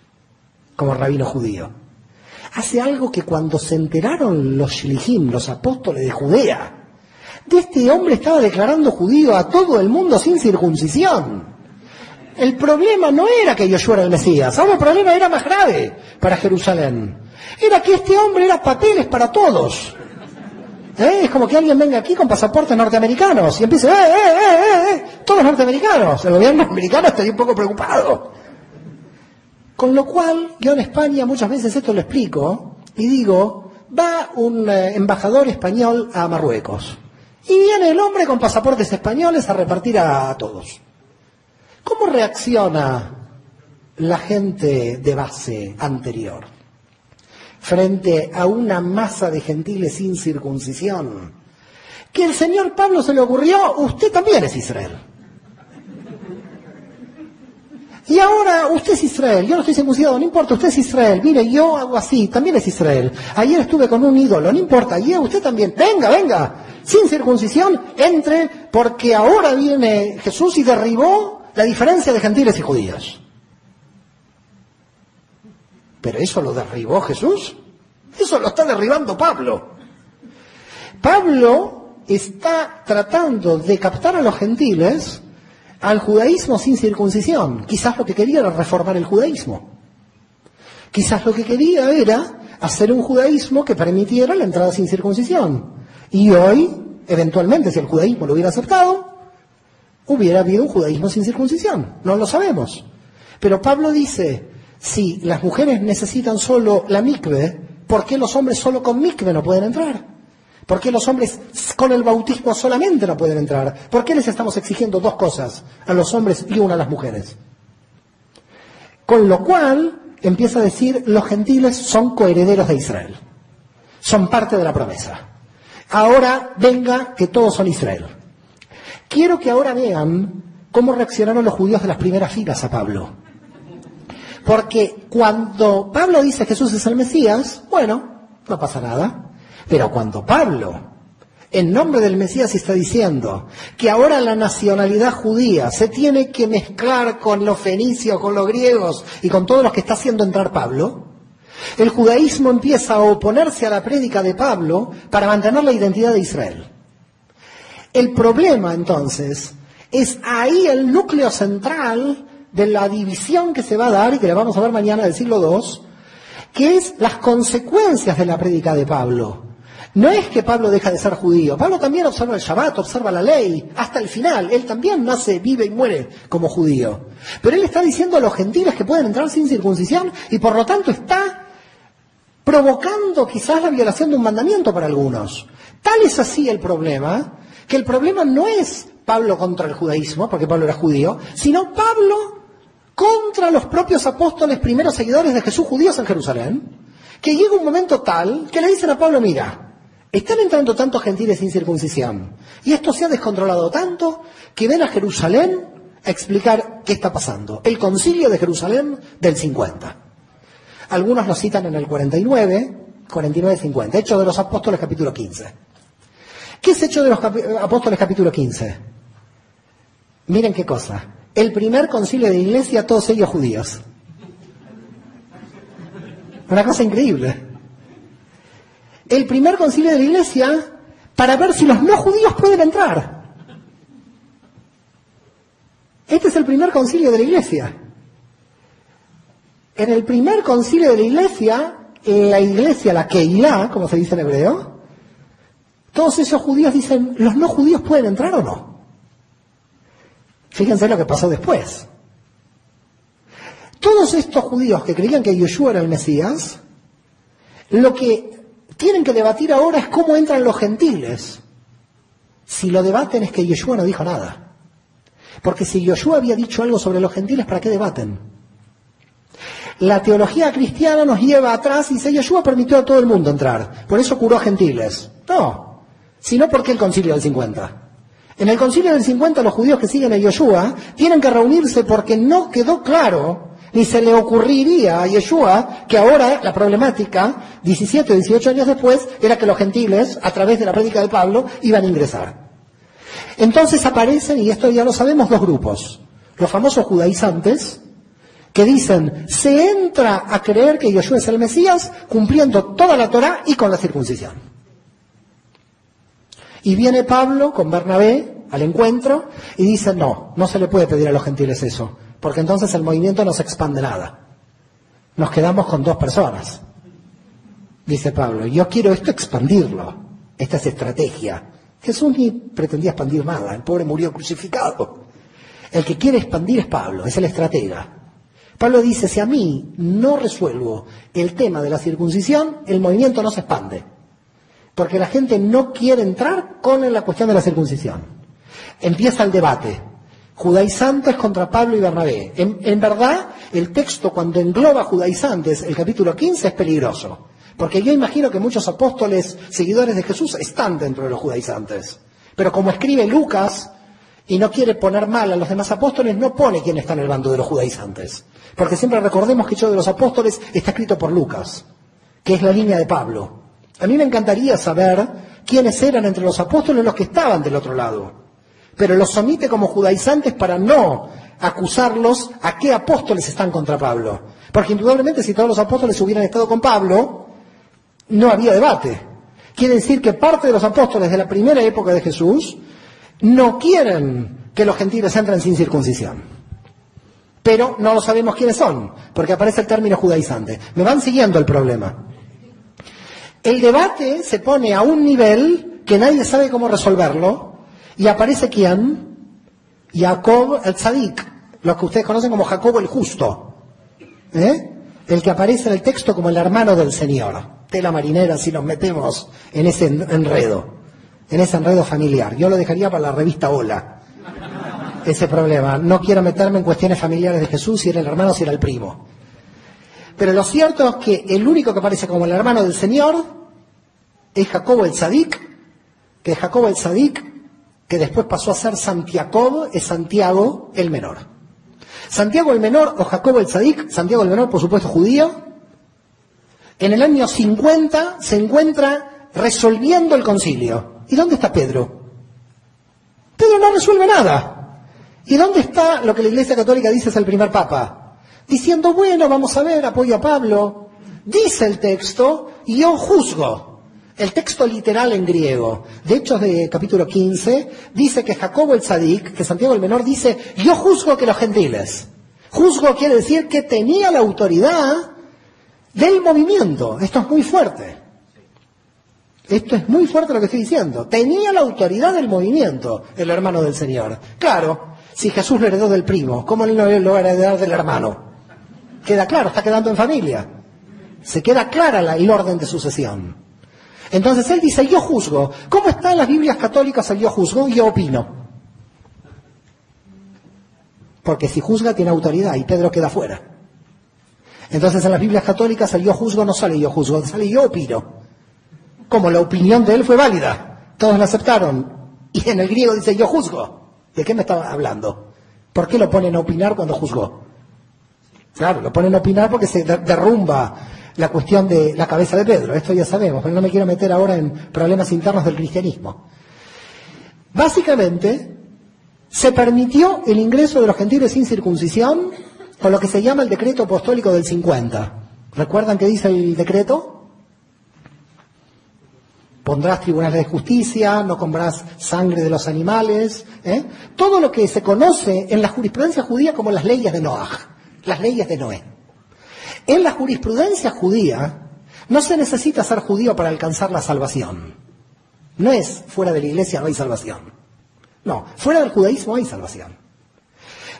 como rabino judío. Hace algo que cuando se enteraron los shilihim, los apóstoles de Judea, de este hombre estaba declarando judío a todo el mundo sin circuncisión. El problema no era que Yoshua era el Mesías, ahora el problema era más grave para Jerusalén. Era que este hombre era papeles para todos. ¿Eh? Es como que alguien venga aquí con pasaportes norteamericanos y empiece, ¡eh, eh, eh, eh! eh todos norteamericanos. El gobierno americano está un poco preocupado. Con lo cual, yo en España muchas veces esto lo explico y digo, va un eh, embajador español a Marruecos y viene el hombre con pasaportes españoles a repartir a todos. ¿Cómo reacciona la gente de base anterior frente a una masa de gentiles sin circuncisión? Que el señor Pablo se le ocurrió, usted también es Israel. Y ahora usted es Israel, yo no estoy circuncidado, no importa, usted es Israel, mire, yo hago así, también es Israel. Ayer estuve con un ídolo, no importa, y usted también, venga, venga, sin circuncisión, entre, porque ahora viene Jesús y derribó la diferencia de gentiles y judíos. Pero eso lo derribó Jesús. Eso lo está derribando Pablo. Pablo está tratando de captar a los gentiles al judaísmo sin circuncisión. Quizás lo que quería era reformar el judaísmo. Quizás lo que quería era hacer un judaísmo que permitiera la entrada sin circuncisión. Y hoy, eventualmente, si el judaísmo lo hubiera aceptado, hubiera habido un judaísmo sin circuncisión. No lo sabemos. Pero Pablo dice, si las mujeres necesitan solo la mikve, ¿por qué los hombres solo con mikve no pueden entrar? ¿Por qué los hombres con el bautismo solamente no pueden entrar? ¿Por qué les estamos exigiendo dos cosas a los hombres y una a las mujeres? Con lo cual empieza a decir, los gentiles son coherederos de Israel, son parte de la promesa. Ahora venga que todos son Israel. Quiero que ahora vean cómo reaccionaron los judíos de las primeras filas a Pablo. Porque cuando Pablo dice Jesús es el Mesías, bueno, no pasa nada. Pero cuando Pablo, en nombre del Mesías, está diciendo que ahora la nacionalidad judía se tiene que mezclar con los fenicios, con los griegos y con todos los que está haciendo entrar Pablo, el judaísmo empieza a oponerse a la prédica de Pablo para mantener la identidad de Israel. El problema entonces es ahí el núcleo central de la división que se va a dar y que le vamos a ver mañana del siglo II, que es las consecuencias de la prédica de Pablo. No es que Pablo deja de ser judío, Pablo también observa el Shabbat, observa la ley, hasta el final, él también nace, vive y muere como judío. Pero él está diciendo a los gentiles que pueden entrar sin circuncisión y por lo tanto está provocando quizás la violación de un mandamiento para algunos. Tal es así el problema, que el problema no es Pablo contra el judaísmo, porque Pablo era judío, sino Pablo contra los propios apóstoles, primeros seguidores de Jesús judíos en Jerusalén, que llega un momento tal que le dicen a Pablo, mira, están entrando tantos gentiles sin circuncisión. Y esto se ha descontrolado tanto que ven a Jerusalén a explicar qué está pasando. El concilio de Jerusalén del 50. Algunos lo citan en el 49, 49-50. Hecho de los Apóstoles capítulo 15. ¿Qué es Hecho de los Apóstoles capítulo 15? Miren qué cosa. El primer concilio de iglesia, todos ellos judíos. Una cosa increíble el primer concilio de la iglesia para ver si los no judíos pueden entrar. Este es el primer concilio de la iglesia. En el primer concilio de la iglesia, la iglesia, la Keilah, como se dice en hebreo, todos esos judíos dicen, ¿los no judíos pueden entrar o no? Fíjense lo que pasó después. Todos estos judíos que creían que Yeshua era el Mesías, lo que tienen que debatir ahora es cómo entran los gentiles. Si lo debaten es que Yeshua no dijo nada. Porque si Yeshua había dicho algo sobre los gentiles, ¿para qué debaten? La teología cristiana nos lleva atrás y dice, Yeshua permitió a todo el mundo entrar, por eso curó a gentiles. No, sino porque el concilio del 50. En el concilio del 50 los judíos que siguen a Yeshua tienen que reunirse porque no quedó claro ni se le ocurriría a Yeshua que ahora la problemática, 17 o 18 años después, era que los gentiles, a través de la prédica de Pablo, iban a ingresar. Entonces aparecen, y esto ya lo sabemos, dos grupos. Los famosos judaizantes, que dicen, se entra a creer que Yeshua es el Mesías cumpliendo toda la Torah y con la circuncisión. Y viene Pablo con Bernabé al encuentro y dice, no, no se le puede pedir a los gentiles eso porque entonces el movimiento no se expande nada. Nos quedamos con dos personas. Dice Pablo, yo quiero esto expandirlo. Esta es estrategia. Jesús ni pretendía expandir nada, el pobre murió crucificado. El que quiere expandir es Pablo, es el estratega. Pablo dice, si a mí no resuelvo el tema de la circuncisión, el movimiento no se expande. Porque la gente no quiere entrar con la cuestión de la circuncisión. Empieza el debate judaizantes contra Pablo y Bernabé. En, verdad, el texto cuando engloba judaizantes, el capítulo 15, es peligroso. Porque yo imagino que muchos apóstoles, seguidores de Jesús, están dentro de los judaizantes. Pero como escribe Lucas y no quiere poner mal a los demás apóstoles, no pone quién está en el bando de los judaizantes. Porque siempre recordemos que hecho de los apóstoles está escrito por Lucas, que es la línea de Pablo. A mí me encantaría saber quiénes eran entre los apóstoles los que estaban del otro lado. Pero los omite como judaizantes para no acusarlos a qué apóstoles están contra Pablo. Porque indudablemente si todos los apóstoles hubieran estado con Pablo, no había debate. Quiere decir que parte de los apóstoles de la primera época de Jesús no quieren que los gentiles entren sin circuncisión. Pero no lo sabemos quiénes son, porque aparece el término judaizante. Me van siguiendo el problema. El debate se pone a un nivel que nadie sabe cómo resolverlo, y aparece quién? Jacob el Tzadik, lo que ustedes conocen como Jacobo el Justo, ¿eh? el que aparece en el texto como el hermano del Señor. Tela marinera si nos metemos en ese enredo, en ese enredo familiar. Yo lo dejaría para la revista Hola, ese problema. No quiero meterme en cuestiones familiares de Jesús, si era el hermano, si era el primo. Pero lo cierto es que el único que aparece como el hermano del Señor es Jacobo el Sadik, que Jacobo el Sadik, que después pasó a ser Santiago, es Santiago el menor. Santiago el menor o Jacobo el Sadik, Santiago el menor, por supuesto, judío, en el año 50 se encuentra resolviendo el concilio. ¿Y dónde está Pedro? Pedro no resuelve nada. ¿Y dónde está lo que la Iglesia Católica dice es el primer Papa? Diciendo, bueno, vamos a ver, apoyo a Pablo. Dice el texto, y yo juzgo. El texto literal en griego, de Hechos de capítulo 15, dice que Jacobo el Sadik, que Santiago el Menor, dice, yo juzgo que los gentiles. Juzgo quiere decir que tenía la autoridad del movimiento. Esto es muy fuerte. Esto es muy fuerte lo que estoy diciendo. Tenía la autoridad del movimiento el hermano del Señor. Claro, si Jesús lo heredó del primo, ¿cómo no lo va del hermano? Queda claro, está quedando en familia. Se queda clara la, el orden de sucesión. Entonces él dice, yo juzgo. ¿Cómo está en las Biblias católicas el yo juzgo? Yo opino. Porque si juzga tiene autoridad y Pedro queda fuera. Entonces en las Biblias católicas el yo juzgo no sale yo juzgo, sale yo opino. Como la opinión de él fue válida, todos la aceptaron. Y en el griego dice yo juzgo. ¿De qué me estaba hablando? ¿Por qué lo ponen a opinar cuando juzgó? Claro, lo ponen a opinar porque se derrumba la cuestión de la cabeza de Pedro. Esto ya sabemos, pero no me quiero meter ahora en problemas internos del cristianismo. Básicamente, se permitió el ingreso de los gentiles sin circuncisión con lo que se llama el decreto apostólico del 50. ¿Recuerdan qué dice el decreto? Pondrás tribunales de justicia, no comprarás sangre de los animales, ¿eh? todo lo que se conoce en la jurisprudencia judía como las leyes de Noah, las leyes de Noé. En la jurisprudencia judía no se necesita ser judío para alcanzar la salvación. No es fuera de la iglesia no hay salvación. No, fuera del judaísmo hay salvación.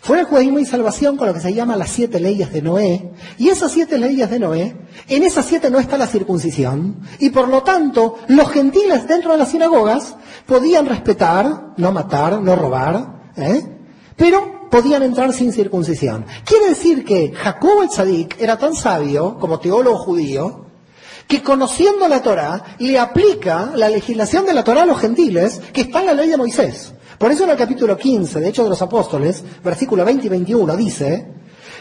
Fuera el judaísmo y salvación con lo que se llama las siete leyes de Noé. Y esas siete leyes de Noé, en esas siete no está la circuncisión. Y por lo tanto, los gentiles dentro de las sinagogas podían respetar, no matar, no robar, ¿eh? pero podían entrar sin circuncisión. Quiere decir que Jacob el Tzadik era tan sabio como teólogo judío que conociendo la Torah le aplica la legislación de la Torah a los gentiles que está en la ley de Moisés. Por eso en el capítulo 15 de Hechos de los Apóstoles, versículo 20 y 21, dice,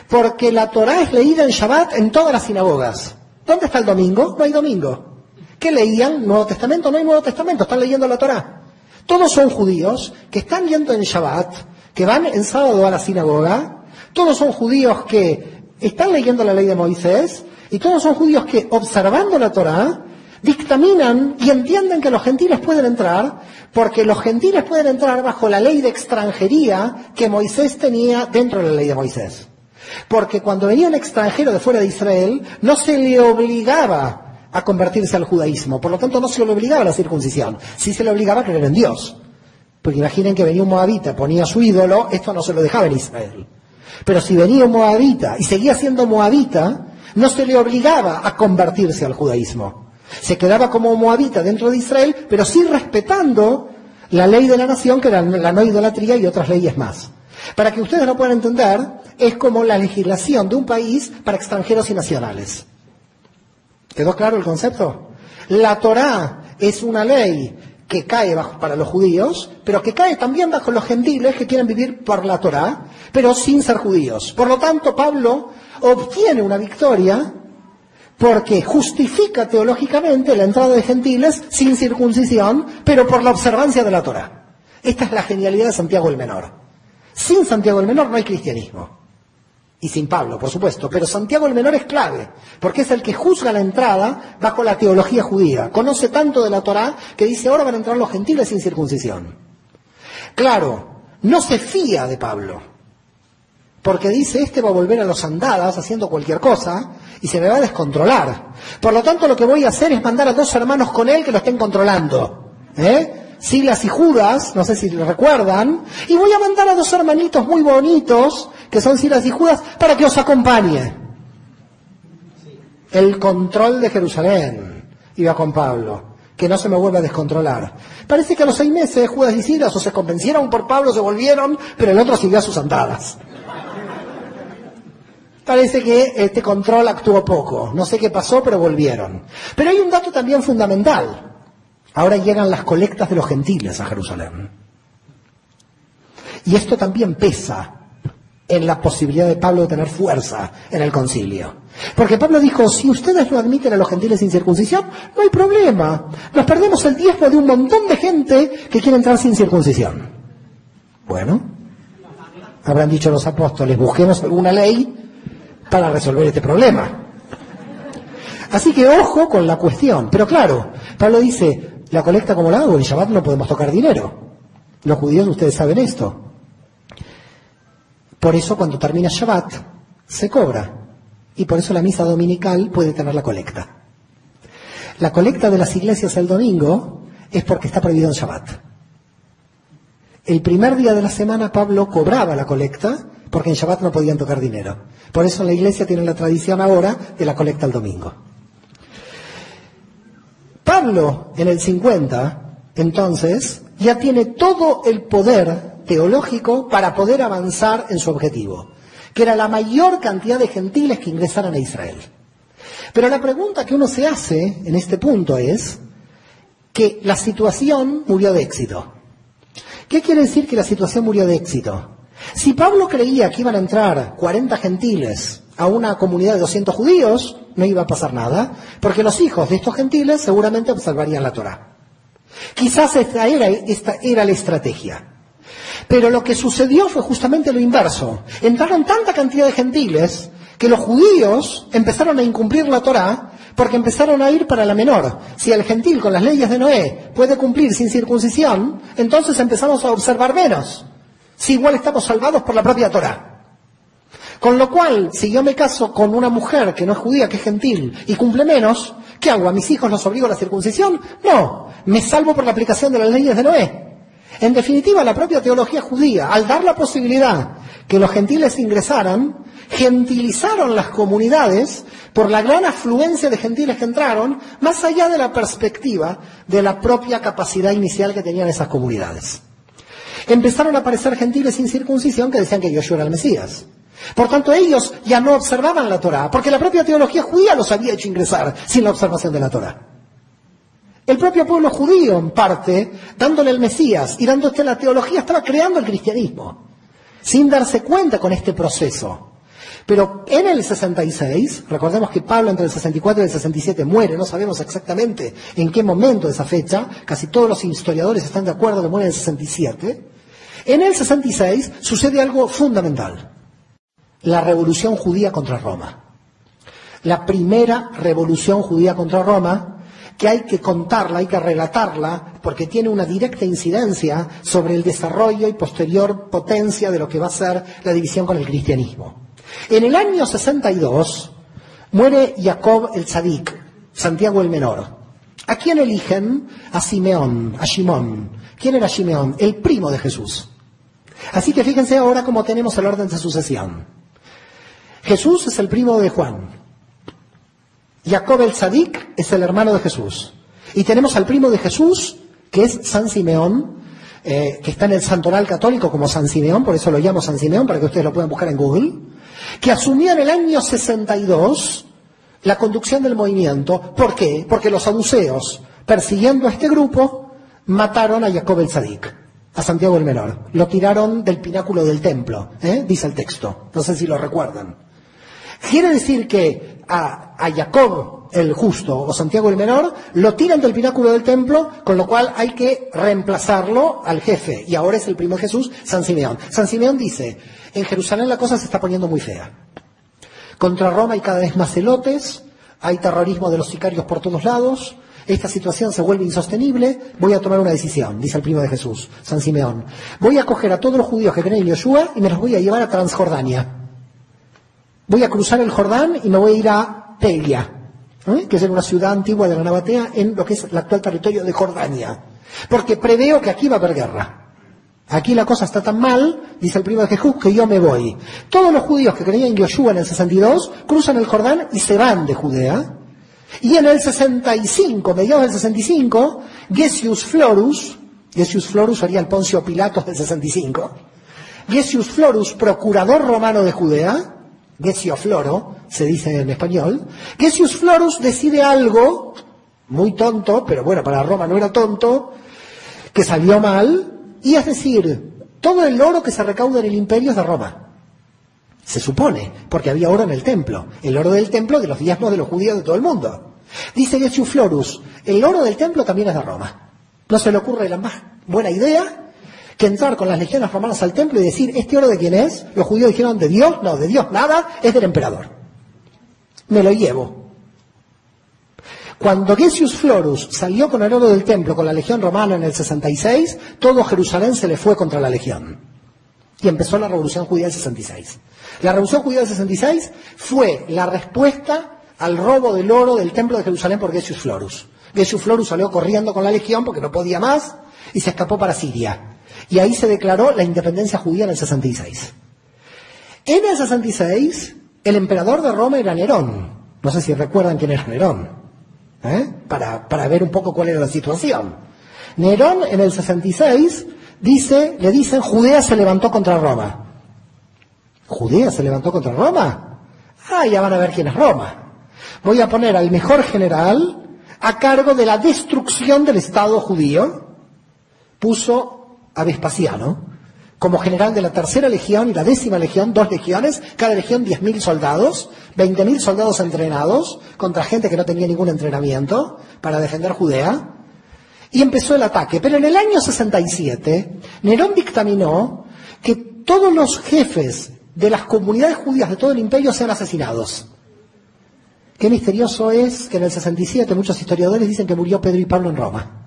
porque la Torah es leída en Shabbat en todas las sinagogas. ¿Dónde está el domingo? No hay domingo. ¿Qué leían? Nuevo Testamento, no hay Nuevo Testamento, están leyendo la Torah. Todos son judíos que están yendo en Shabbat, que van en sábado a la sinagoga, todos son judíos que están leyendo la ley de Moisés, y todos son judíos que, observando la Torah, dictaminan y entienden que los gentiles pueden entrar, porque los gentiles pueden entrar bajo la ley de extranjería que Moisés tenía dentro de la ley de Moisés. Porque cuando venía un extranjero de fuera de Israel, no se le obligaba a convertirse al judaísmo, por lo tanto no se le obligaba a la circuncisión, sí se le obligaba a creer en Dios. Porque imaginen que venía un moabita, ponía su ídolo, esto no se lo dejaba en Israel. Pero si venía un moabita y seguía siendo moabita, no se le obligaba a convertirse al judaísmo. Se quedaba como moabita dentro de Israel, pero sí respetando la ley de la nación, que era la no idolatría y otras leyes más. Para que ustedes lo puedan entender, es como la legislación de un país para extranjeros y nacionales. ¿Quedó claro el concepto? La Torá es una ley que cae bajo, para los judíos, pero que cae también bajo los gentiles que quieren vivir por la Torá, pero sin ser judíos. Por lo tanto, Pablo obtiene una victoria porque justifica teológicamente la entrada de gentiles sin circuncisión, pero por la observancia de la Torah. Esta es la genialidad de Santiago el Menor. Sin Santiago el Menor no hay cristianismo. Y sin Pablo, por supuesto. Pero Santiago el Menor es clave, porque es el que juzga la entrada bajo la teología judía. Conoce tanto de la Torá que dice ahora van a entrar los gentiles sin circuncisión. Claro, no se fía de Pablo. Porque dice, este va a volver a los andadas haciendo cualquier cosa y se me va a descontrolar. Por lo tanto, lo que voy a hacer es mandar a dos hermanos con él que lo estén controlando. ¿Eh? Silas y Judas, no sé si lo recuerdan, y voy a mandar a dos hermanitos muy bonitos, que son Silas y Judas, para que os acompañe. El control de Jerusalén iba con Pablo, que no se me vuelva a descontrolar. Parece que a los seis meses Judas y Silas o se convencieron por Pablo, se volvieron, pero el otro siguió a sus andadas. Parece que este control actuó poco. No sé qué pasó, pero volvieron. Pero hay un dato también fundamental. Ahora llegan las colectas de los gentiles a Jerusalén. Y esto también pesa en la posibilidad de Pablo de tener fuerza en el concilio. Porque Pablo dijo, si ustedes no admiten a los gentiles sin circuncisión, no hay problema. Nos perdemos el diezmo de un montón de gente que quiere entrar sin circuncisión. Bueno, habrán dicho los apóstoles, busquemos alguna ley para resolver este problema. Así que ojo con la cuestión. Pero claro, Pablo dice, la colecta como la hago, en Shabbat no podemos tocar dinero. Los judíos ustedes saben esto. Por eso cuando termina Shabbat se cobra. Y por eso la misa dominical puede tener la colecta. La colecta de las iglesias el domingo es porque está prohibido en Shabbat. El primer día de la semana Pablo cobraba la colecta porque en Shabbat no podían tocar dinero. Por eso la iglesia tiene la tradición ahora de la colecta el domingo. Pablo en el 50, entonces, ya tiene todo el poder teológico para poder avanzar en su objetivo, que era la mayor cantidad de gentiles que ingresaran a Israel. Pero la pregunta que uno se hace en este punto es que la situación murió de éxito. ¿Qué quiere decir que la situación murió de éxito? Si Pablo creía que iban a entrar 40 gentiles a una comunidad de 200 judíos, no iba a pasar nada, porque los hijos de estos gentiles seguramente observarían la Torah. Quizás esta era, esta era la estrategia. Pero lo que sucedió fue justamente lo inverso. Entraron tanta cantidad de gentiles que los judíos empezaron a incumplir la Torah porque empezaron a ir para la menor. Si el gentil con las leyes de Noé puede cumplir sin circuncisión, entonces empezamos a observar menos. Si igual estamos salvados por la propia Torah. Con lo cual, si yo me caso con una mujer que no es judía, que es gentil, y cumple menos, ¿qué hago? ¿A mis hijos los obligo a la circuncisión? No, me salvo por la aplicación de las leyes de Noé. En definitiva, la propia teología judía, al dar la posibilidad que los gentiles ingresaran, gentilizaron las comunidades por la gran afluencia de gentiles que entraron, más allá de la perspectiva de la propia capacidad inicial que tenían esas comunidades. Empezaron a aparecer gentiles sin circuncisión que decían que Yoshua era el Mesías. Por tanto, ellos ya no observaban la Torah, porque la propia teología judía los había hecho ingresar sin la observación de la Torah. El propio pueblo judío, en parte, dándole el Mesías y dándole la teología, estaba creando el cristianismo, sin darse cuenta con este proceso. Pero en el 66, recordemos que Pablo entre el 64 y el 67 muere, no sabemos exactamente en qué momento de esa fecha, casi todos los historiadores están de acuerdo que muere en el 67, en el 66 sucede algo fundamental la revolución judía contra Roma. La primera revolución judía contra Roma, que hay que contarla, hay que relatarla, porque tiene una directa incidencia sobre el desarrollo y posterior potencia de lo que va a ser la división con el cristianismo. En el año 62 muere Jacob el Tzadik, Santiago el Menor. ¿A quién eligen? A Simeón, a Shimón. ¿Quién era Simeón? El primo de Jesús. Así que fíjense ahora cómo tenemos el orden de sucesión. Jesús es el primo de Juan. Jacob el Sadik es el hermano de Jesús. Y tenemos al primo de Jesús, que es San Simeón, eh, que está en el santoral católico como San Simeón, por eso lo llamo San Simeón, para que ustedes lo puedan buscar en Google, que asumió en el año 62 la conducción del movimiento. ¿Por qué? Porque los saduceos, persiguiendo a este grupo, mataron a Jacob el Sadik a Santiago el Menor. Lo tiraron del pináculo del templo, ¿eh? dice el texto. No sé si lo recuerdan. Quiere decir que a, Jacob el justo o Santiago el menor, lo tiran del pináculo del templo, con lo cual hay que reemplazarlo al jefe. Y ahora es el primo de Jesús, San Simeón. San Simeón dice, en Jerusalén la cosa se está poniendo muy fea. Contra Roma hay cada vez más celotes, hay terrorismo de los sicarios por todos lados, esta situación se vuelve insostenible, voy a tomar una decisión, dice el primo de Jesús, San Simeón. Voy a coger a todos los judíos que creen en Yoshua y me los voy a llevar a Transjordania. Voy a cruzar el Jordán y me voy a ir a Pelia, ¿eh? que es una ciudad antigua de la Nabatea en lo que es el actual territorio de Jordania. Porque preveo que aquí va a haber guerra. Aquí la cosa está tan mal, dice el primo de Jesús, que yo me voy. Todos los judíos que creían en Yoshua en el 62 cruzan el Jordán y se van de Judea y en el 65, mediados del 65, Gesius Florus, Gesius Florus sería el Poncio Pilatos del 65, Gesius Florus, procurador romano de Judea, Gesio Floro, se dice en español, Gesius Florus decide algo, muy tonto, pero bueno, para Roma no era tonto, que salió mal, y es decir, todo el oro que se recauda en el imperio es de Roma. Se supone, porque había oro en el templo. El oro del templo de los diezmos de los judíos de todo el mundo. Dice Gesù Florus, el oro del templo también es de Roma. No se le ocurre la más buena idea que entrar con las legiones romanas al templo y decir, ¿este oro de quién es? Los judíos dijeron, ¿de Dios? No, de Dios nada, es del emperador. Me lo llevo. Cuando Gesius Florus salió con el oro del templo con la legión romana en el 66, todo Jerusalén se le fue contra la legión. Y empezó la revolución judía del 66. La revolución judía del 66 fue la respuesta al robo del oro del templo de Jerusalén por Gesius Florus. Gesius Florus salió corriendo con la legión porque no podía más y se escapó para Siria. Y ahí se declaró la independencia judía en el 66. En el 66, el emperador de Roma era Nerón. No sé si recuerdan quién era Nerón. ¿eh? Para, para ver un poco cuál era la situación. Nerón en el 66 dice, le dicen, Judea se levantó contra Roma. ¿Judea se levantó contra Roma? Ah, ya van a ver quién es Roma. Voy a poner al mejor general a cargo de la destrucción del Estado judío. Puso a Vespasiano como general de la tercera legión y la décima legión, dos legiones, cada legión diez mil soldados, veinte mil soldados entrenados contra gente que no tenía ningún entrenamiento para defender Judea. Y empezó el ataque. Pero en el año 67, Nerón dictaminó que todos los jefes de las comunidades judías de todo el imperio sean asesinados. Qué misterioso es que en el 67 muchos historiadores dicen que murió Pedro y Pablo en Roma.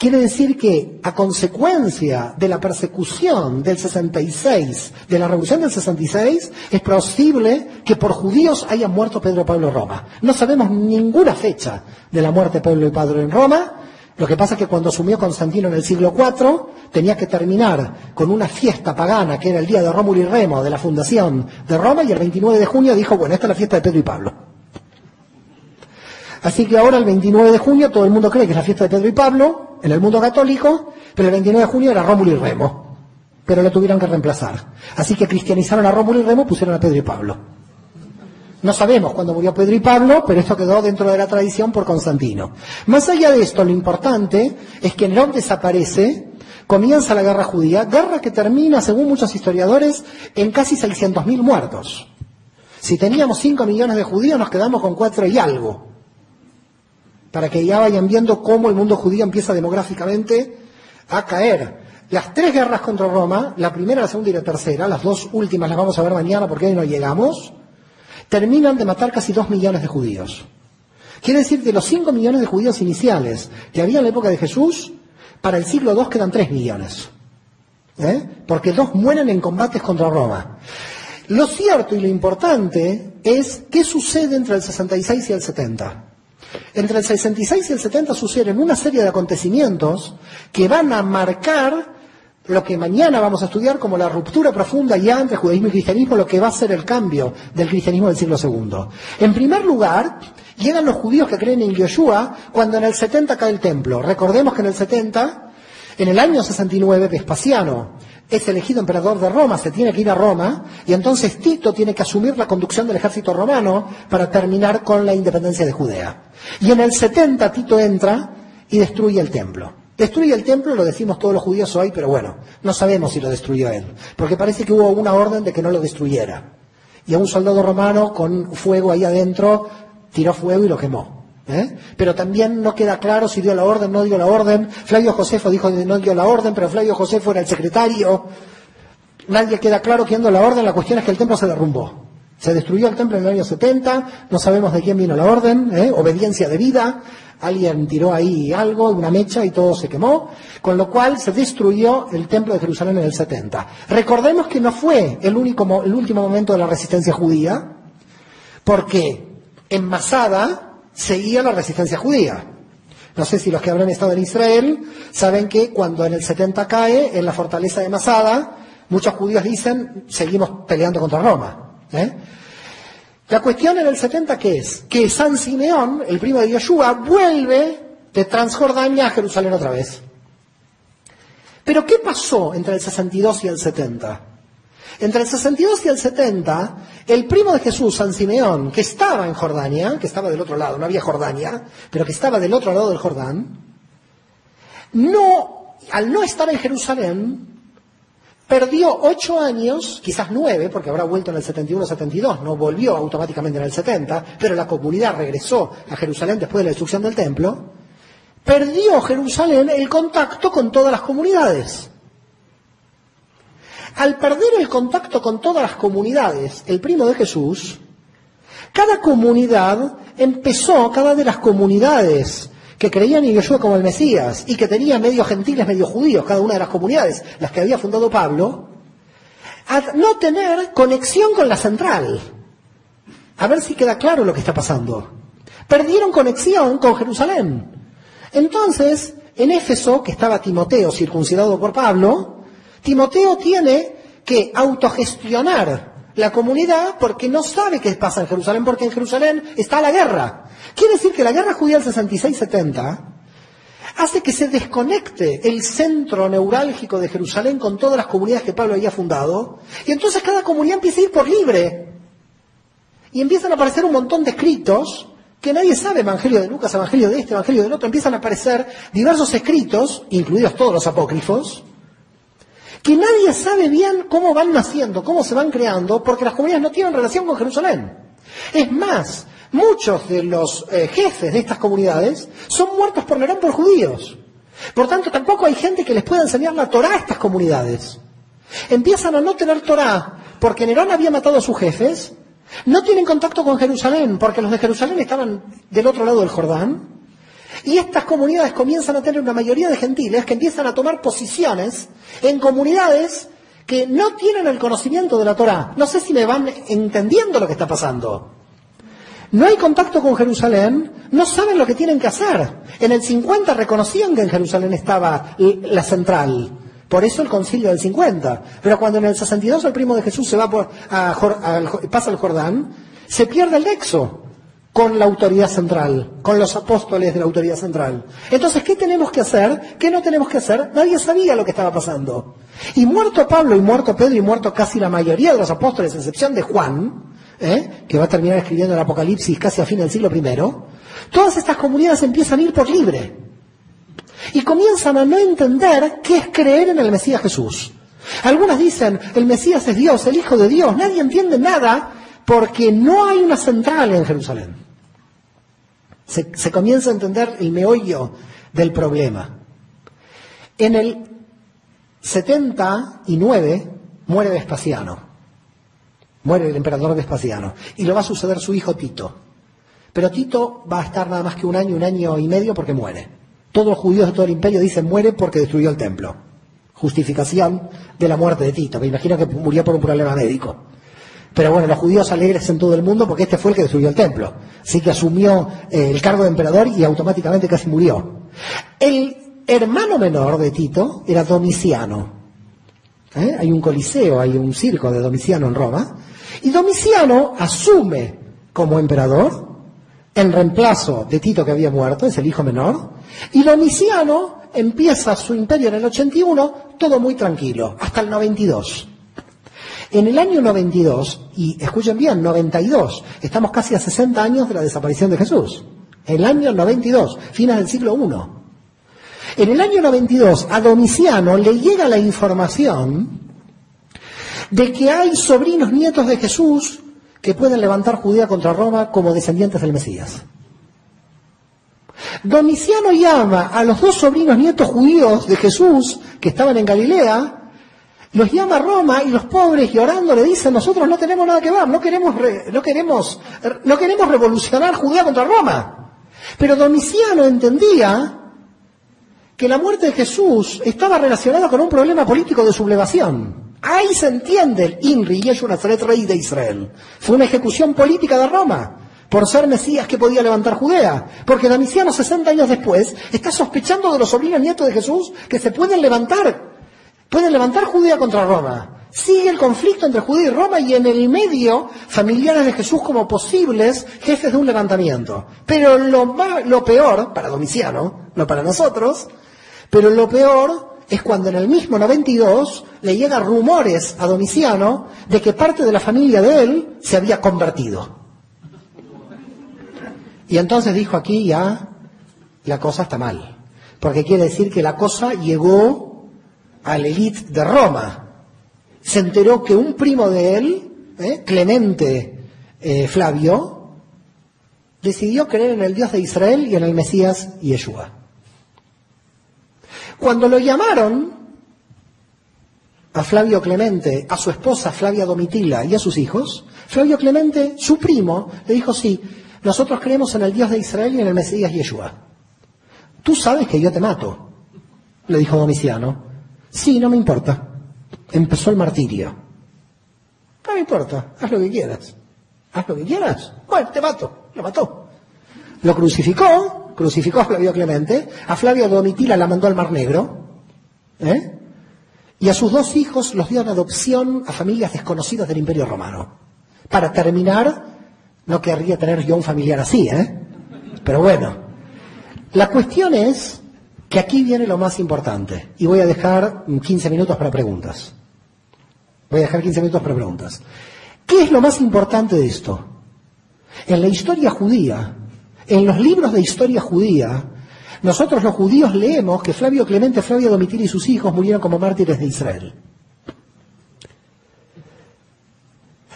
Quiere decir que a consecuencia de la persecución del 66, de la revolución del 66, es posible que por judíos hayan muerto Pedro Pablo Roma. No sabemos ninguna fecha de la muerte de Pedro y Pablo en Roma, lo que pasa es que cuando asumió Constantino en el siglo IV, tenía que terminar con una fiesta pagana, que era el día de Rómulo y Remo, de la fundación de Roma, y el 29 de junio dijo, bueno, esta es la fiesta de Pedro y Pablo. Así que ahora el 29 de junio todo el mundo cree que es la fiesta de Pedro y Pablo, en el mundo católico, pero el 29 de junio era Rómulo y Remo. Pero lo tuvieron que reemplazar. Así que cristianizaron a Rómulo y Remo, pusieron a Pedro y Pablo. No sabemos cuándo murió Pedro y Pablo, pero esto quedó dentro de la tradición por Constantino. Más allá de esto, lo importante es que Nerón desaparece, comienza la guerra judía, guerra que termina, según muchos historiadores, en casi 600.000 muertos. Si teníamos 5 millones de judíos, nos quedamos con 4 y algo. Para que ya vayan viendo cómo el mundo judío empieza demográficamente a caer. Las tres guerras contra Roma, la primera, la segunda y la tercera, las dos últimas las vamos a ver mañana porque hoy no llegamos, terminan de matar casi dos millones de judíos. Quiere decir que los cinco millones de judíos iniciales que había en la época de Jesús, para el siglo II quedan tres millones. ¿Eh? Porque dos mueren en combates contra Roma. Lo cierto y lo importante es qué sucede entre el 66 y el 70. Entre el 66 y el 70 suceden una serie de acontecimientos que van a marcar lo que mañana vamos a estudiar como la ruptura profunda ya entre judaísmo y cristianismo, lo que va a ser el cambio del cristianismo del siglo II. En primer lugar, llegan los judíos que creen en Yeshua cuando en el 70 cae el templo. Recordemos que en el 70, en el año 69, Vespasiano es elegido emperador de Roma, se tiene que ir a Roma, y entonces Tito tiene que asumir la conducción del ejército romano para terminar con la independencia de Judea. Y en el 70 Tito entra y destruye el templo. Destruye el templo, lo decimos todos los judíos hoy, pero bueno, no sabemos si lo destruyó él, porque parece que hubo una orden de que no lo destruyera. Y a un soldado romano con fuego ahí adentro tiró fuego y lo quemó. ¿Eh? Pero también no queda claro si dio la orden, no dio la orden. Flavio Josefo dijo que no dio la orden, pero Flavio Josefo era el secretario. Nadie queda claro quién dio la orden, la cuestión es que el templo se derrumbó. Se destruyó el templo en el año 70, no sabemos de quién vino la orden, ¿eh? obediencia de vida, alguien tiró ahí algo, una mecha y todo se quemó, con lo cual se destruyó el templo de Jerusalén en el 70. Recordemos que no fue el, único, el último momento de la resistencia judía, porque en Masada seguía la resistencia judía. No sé si los que habrán estado en Israel saben que cuando en el 70 cae, en la fortaleza de Masada, muchos judíos dicen, seguimos peleando contra Roma. ¿Eh? La cuestión en el 70 ¿qué es? Que San Simeón, el primo de Yoshua, vuelve de Transjordania a Jerusalén otra vez. Pero ¿qué pasó entre el 62 y el 70? Entre el 62 y el 70, el primo de Jesús, San Simeón, que estaba en Jordania, que estaba del otro lado, no había Jordania, pero que estaba del otro lado del Jordán, no, al no estar en Jerusalén, Perdió ocho años, quizás nueve, porque habrá vuelto en el 71-72, no volvió automáticamente en el 70, pero la comunidad regresó a Jerusalén después de la destrucción del templo. Perdió Jerusalén el contacto con todas las comunidades. Al perder el contacto con todas las comunidades, el primo de Jesús, cada comunidad empezó, cada de las comunidades que creían en Yeshua como el Mesías y que tenía medio gentiles, medio judíos, cada una de las comunidades, las que había fundado Pablo, a no tener conexión con la central. A ver si queda claro lo que está pasando. Perdieron conexión con Jerusalén. Entonces, en Éfeso, que estaba Timoteo circuncidado por Pablo, Timoteo tiene que autogestionar la comunidad porque no sabe qué pasa en Jerusalén, porque en Jerusalén está la guerra. Quiere decir que la guerra judía del 66-70 hace que se desconecte el centro neurálgico de Jerusalén con todas las comunidades que Pablo había fundado, y entonces cada comunidad empieza a ir por libre. Y empiezan a aparecer un montón de escritos que nadie sabe, Evangelio de Lucas, Evangelio de este, Evangelio del otro, empiezan a aparecer diversos escritos, incluidos todos los apócrifos, que nadie sabe bien cómo van naciendo, cómo se van creando, porque las comunidades no tienen relación con Jerusalén. Es más, Muchos de los eh, jefes de estas comunidades son muertos por Nerón por judíos. Por tanto, tampoco hay gente que les pueda enseñar la Torá a estas comunidades. Empiezan a no tener Torá porque Nerón había matado a sus jefes. No tienen contacto con Jerusalén porque los de Jerusalén estaban del otro lado del Jordán. Y estas comunidades comienzan a tener una mayoría de gentiles que empiezan a tomar posiciones en comunidades que no tienen el conocimiento de la Torá. No sé si me van entendiendo lo que está pasando. No hay contacto con Jerusalén, no saben lo que tienen que hacer. En el 50 reconocían que en Jerusalén estaba la central. Por eso el concilio del 50. Pero cuando en el 62 el primo de Jesús se va por, a, pasa al Jordán, se pierde el nexo con la autoridad central, con los apóstoles de la autoridad central. Entonces, ¿qué tenemos que hacer? ¿Qué no tenemos que hacer? Nadie sabía lo que estaba pasando. Y muerto Pablo y muerto Pedro y muerto casi la mayoría de los apóstoles, excepción de Juan, ¿eh? que va a terminar escribiendo el Apocalipsis casi a fin del siglo I, todas estas comunidades empiezan a ir por libre. Y comienzan a no entender qué es creer en el Mesías Jesús. Algunas dicen, el Mesías es Dios, el Hijo de Dios. Nadie entiende nada porque no hay una central en Jerusalén. Se, comienza a entender el meollo del problema. En el 79 muere Vespasiano. Muere el emperador Vespasiano. Y lo va a suceder su hijo Tito. Pero Tito va a estar nada más que un año, un año y medio porque muere. Todos los judíos de todo el imperio dicen muere porque destruyó el templo. Justificación de la muerte de Tito. Me imagino que murió por un problema médico. Pero bueno, los judíos alegres en todo el mundo porque este fue el que destruyó el templo. Así que asumió eh, el cargo de emperador y automáticamente casi murió. El hermano menor de Tito era Domiciano. ¿Eh? Hay un coliseo, hay un circo de Domiciano en Roma. Y Domiciano asume como emperador en reemplazo de Tito que había muerto, es el hijo menor, y Domiciano empieza su imperio en el 81, todo muy tranquilo, hasta el 92. En el año 92, y escuchen bien, 92, estamos casi a 60 años de la desaparición de Jesús. El año 92, fines del siglo I. En el año 92, a Domiciano le llega la información de que hay sobrinos nietos de Jesús que pueden levantar Judea contra Roma como descendientes del Mesías. Domiciano llama a los dos sobrinos nietos judíos de Jesús que estaban en Galilea, los llama a Roma y los pobres llorando le dicen, nosotros no tenemos nada que ver, no queremos, no queremos, no queremos revolucionar Judea contra Roma. Pero Domiciano entendía que la muerte de Jesús estaba relacionada con un problema político de sublevación. Ahí se entiende el Inri Yeshu Nazaret, rey de Israel. Fue una ejecución política de Roma por ser Mesías que podía levantar Judea. Porque Domiciano, 60 años después, está sospechando de los sobrinos nietos de Jesús que se pueden levantar, pueden levantar Judea contra Roma. Sigue el conflicto entre Judea y Roma y en el medio familiares de Jesús como posibles jefes de un levantamiento. Pero lo, lo peor, para Domiciano, no para nosotros, pero lo peor es cuando en el mismo 92 le llegan rumores a Domiciano de que parte de la familia de él se había convertido. Y entonces dijo aquí ya la cosa está mal, porque quiere decir que la cosa llegó a la élite de Roma. Se enteró que un primo de él, ¿eh? Clemente eh, Flavio, decidió creer en el Dios de Israel y en el Mesías Yeshua. Cuando lo llamaron a Flavio Clemente, a su esposa Flavia Domitila y a sus hijos, Flavio Clemente, su primo, le dijo, sí, nosotros creemos en el Dios de Israel y en el Mesías Yeshua. Tú sabes que yo te mato, le dijo Domiciano. Sí, no me importa. Empezó el martirio. No me importa, haz lo que quieras. Haz lo que quieras. Bueno, te mato. Lo mató. Lo crucificó, crucificó a Flavio Clemente, a Flavio Domitila la mandó al Mar Negro, ¿eh? y a sus dos hijos los dio en adopción a familias desconocidas del Imperio Romano. Para terminar, no querría tener yo un familiar así, ¿eh? Pero bueno, la cuestión es que aquí viene lo más importante, y voy a dejar 15 minutos para preguntas. Voy a dejar 15 minutos para preguntas. ¿Qué es lo más importante de esto? En la historia judía, en los libros de historia judía, nosotros los judíos leemos que Flavio Clemente, Flavio Domitila y sus hijos murieron como mártires de Israel.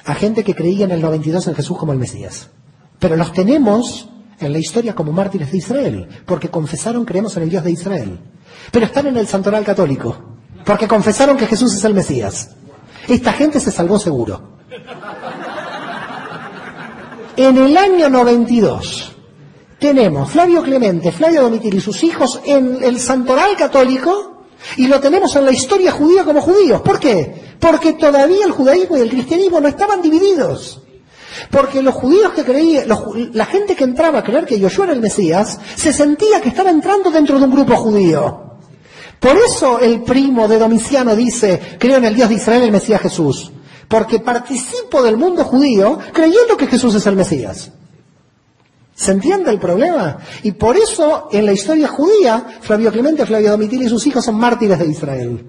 A gente que creía en el 92 en Jesús como el Mesías. Pero los tenemos en la historia como mártires de Israel, porque confesaron creemos en el Dios de Israel. Pero están en el santoral católico, porque confesaron que Jesús es el Mesías. Esta gente se salvó seguro. En el año 92, tenemos Flavio Clemente, Flavio Domitil y sus hijos en el santoral católico y lo tenemos en la historia judía como judíos. ¿Por qué? Porque todavía el judaísmo y el cristianismo no estaban divididos. Porque los judíos que creían, la gente que entraba a creer que Yoshua era el Mesías, se sentía que estaba entrando dentro de un grupo judío. Por eso el primo de Domiciano dice, creo en el Dios de Israel, el Mesías Jesús. Porque participo del mundo judío creyendo que Jesús es el Mesías. ¿Se entiende el problema? Y por eso en la historia judía, Flavio Clemente, Flavio Domitila y sus hijos son mártires de Israel.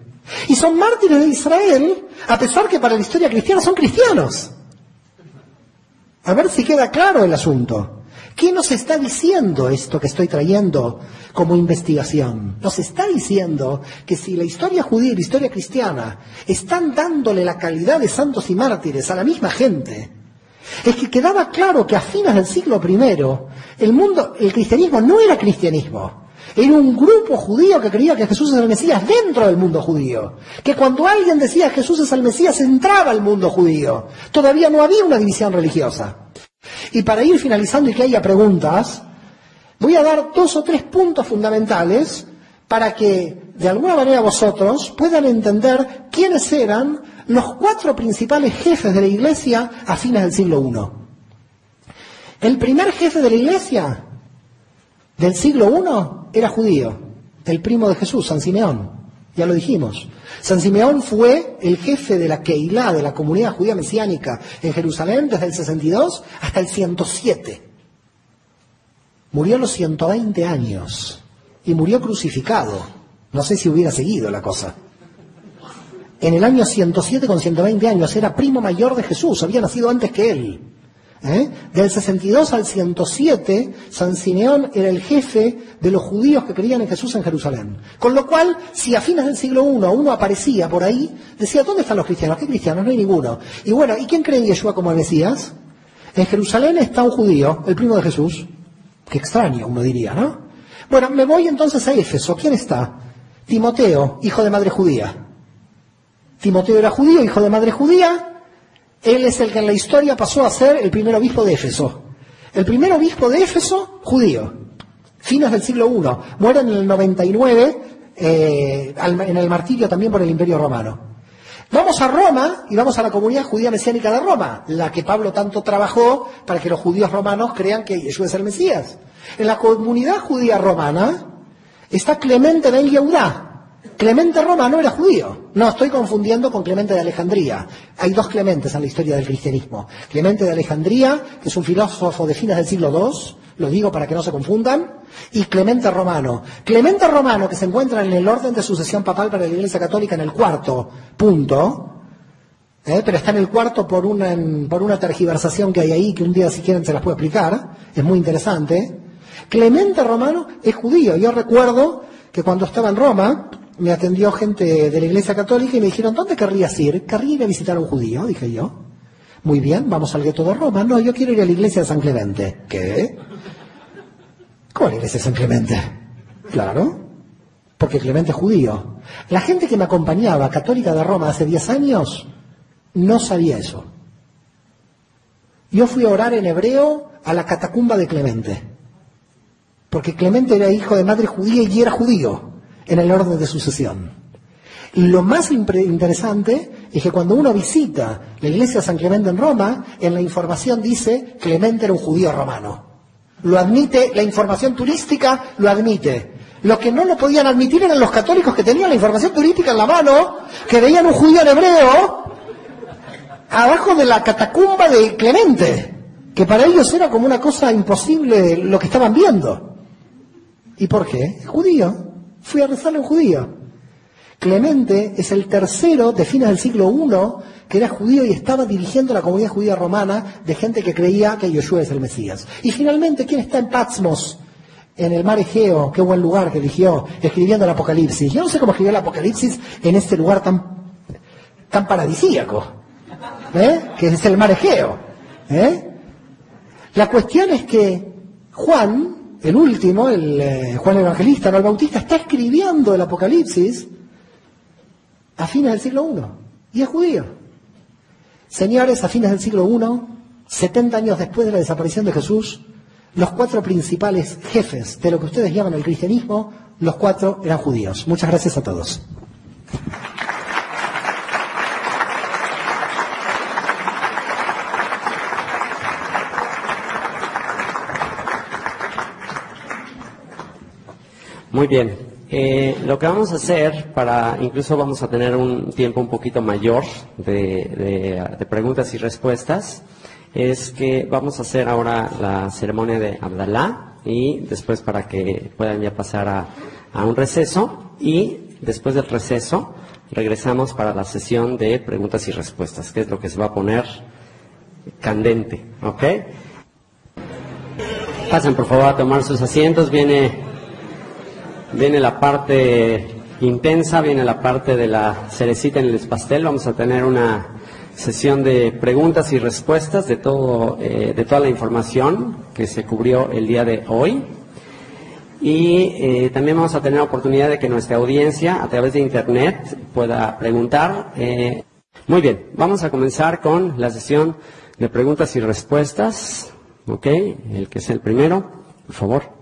Y son mártires de Israel a pesar que para la historia cristiana son cristianos. A ver si queda claro el asunto. ¿Qué nos está diciendo esto que estoy trayendo como investigación? Nos está diciendo que si la historia judía y la historia cristiana están dándole la calidad de santos y mártires a la misma gente, es que quedaba claro que a fines del siglo I el mundo, el cristianismo no era cristianismo. Era un grupo judío que creía que Jesús es el Mesías dentro del mundo judío. Que cuando alguien decía Jesús es el Mesías entraba al mundo judío. Todavía no había una división religiosa. Y para ir finalizando y que haya preguntas, voy a dar dos o tres puntos fundamentales para que de alguna manera vosotros puedan entender quiénes eran los cuatro principales jefes de la iglesia a fines del siglo I. El primer jefe de la iglesia del siglo I era judío, el primo de Jesús, San Simeón. Ya lo dijimos. San Simeón fue el jefe de la Keilah, de la comunidad judía mesiánica en Jerusalén desde el 62 hasta el 107. Murió a los 120 años y murió crucificado. No sé si hubiera seguido la cosa. En el año 107 con 120 años era primo mayor de Jesús, había nacido antes que él. ¿Eh? Del 62 al 107, San Simeón era el jefe de los judíos que creían en Jesús en Jerusalén. Con lo cual, si a fines del siglo I uno aparecía por ahí, decía, ¿dónde están los cristianos? ¿Qué cristianos? No hay ninguno. Y bueno, ¿y quién cree en Yeshua como Mesías? En Jerusalén está un judío, el primo de Jesús. Qué extraño, uno diría, ¿no? Bueno, me voy entonces a Éfeso. ¿Quién está? Timoteo, hijo de madre judía. Timoteo era judío, hijo de madre judía. Él es el que en la historia pasó a ser el primer obispo de Éfeso. El primer obispo de Éfeso, judío. Fines del siglo I. Muere en el 99 eh, en el martirio también por el Imperio Romano. Vamos a Roma y vamos a la comunidad judía mesiánica de Roma, la que Pablo tanto trabajó para que los judíos romanos crean que Jesús es el Mesías. En la comunidad judía romana está Clemente ben Yehudá. Clemente romano era judío. No, estoy confundiendo con Clemente de Alejandría. Hay dos Clementes en la historia del cristianismo. Clemente de Alejandría, que es un filósofo de fines del siglo II, lo digo para que no se confundan, y Clemente Romano. Clemente Romano, que se encuentra en el orden de sucesión papal para la Iglesia Católica en el cuarto punto, ¿eh? pero está en el cuarto por una, por una tergiversación que hay ahí, que un día si quieren se las puedo explicar, es muy interesante. Clemente Romano es judío. Yo recuerdo que cuando estaba en Roma, me atendió gente de la Iglesia Católica y me dijeron, ¿dónde querrías ir? Querría ir a visitar a un judío, dije yo. Muy bien, vamos al gueto de Roma. No, yo quiero ir a la iglesia de San Clemente. ¿Qué? ¿Cómo la iglesia de San Clemente? Claro, porque Clemente es judío. La gente que me acompañaba, católica de Roma, hace 10 años, no sabía eso. Yo fui a orar en hebreo a la catacumba de Clemente, porque Clemente era hijo de madre judía y era judío en el orden de sucesión. Lo más interesante es que cuando uno visita la iglesia de San Clemente en Roma, en la información dice Clemente era un judío romano. Lo admite, la información turística lo admite. Lo que no lo podían admitir eran los católicos que tenían la información turística en la mano, que veían un judío en hebreo abajo de la catacumba de Clemente, que para ellos era como una cosa imposible lo que estaban viendo. ¿Y por qué? judío. Fui a rezarle a un judío. Clemente es el tercero de fines del siglo I que era judío y estaba dirigiendo la comunidad judía romana de gente que creía que Yoshua es el Mesías. Y finalmente, ¿quién está en Patmos? En el mar Egeo, qué buen lugar que eligió, escribiendo el Apocalipsis. Yo no sé cómo escribió el Apocalipsis en este lugar tan, tan paradisíaco, ¿eh? que es el mar Egeo. ¿eh? La cuestión es que Juan, el último, el eh, Juan el Evangelista, no el Bautista, está escribiendo el Apocalipsis a fines del siglo I y es judío. Señores, a fines del siglo I, 70 años después de la desaparición de Jesús, los cuatro principales jefes de lo que ustedes llaman el cristianismo, los cuatro eran judíos. Muchas gracias a todos. Muy bien. Eh, lo que vamos a hacer para, incluso vamos a tener un tiempo un poquito mayor de, preguntas y respuestas, es que vamos a hacer ahora la ceremonia de Abdalá y después para que puedan ya pasar a, un receso y después del receso regresamos para la sesión de preguntas y respuestas, que es lo que se va a poner candente, ¿ok? Pasen por favor a tomar sus asientos, viene viene la parte intensa, viene la parte de la cerecita en el pastel. Vamos a tener una sesión de preguntas y respuestas de todo, eh, de toda la información que se cubrió el día de hoy. Y eh, también vamos a tener la oportunidad de que nuestra audiencia a través de internet pueda preguntar. Eh, muy bien, vamos a comenzar con la sesión de preguntas y respuestas. Ok, el que es el primero, por favor.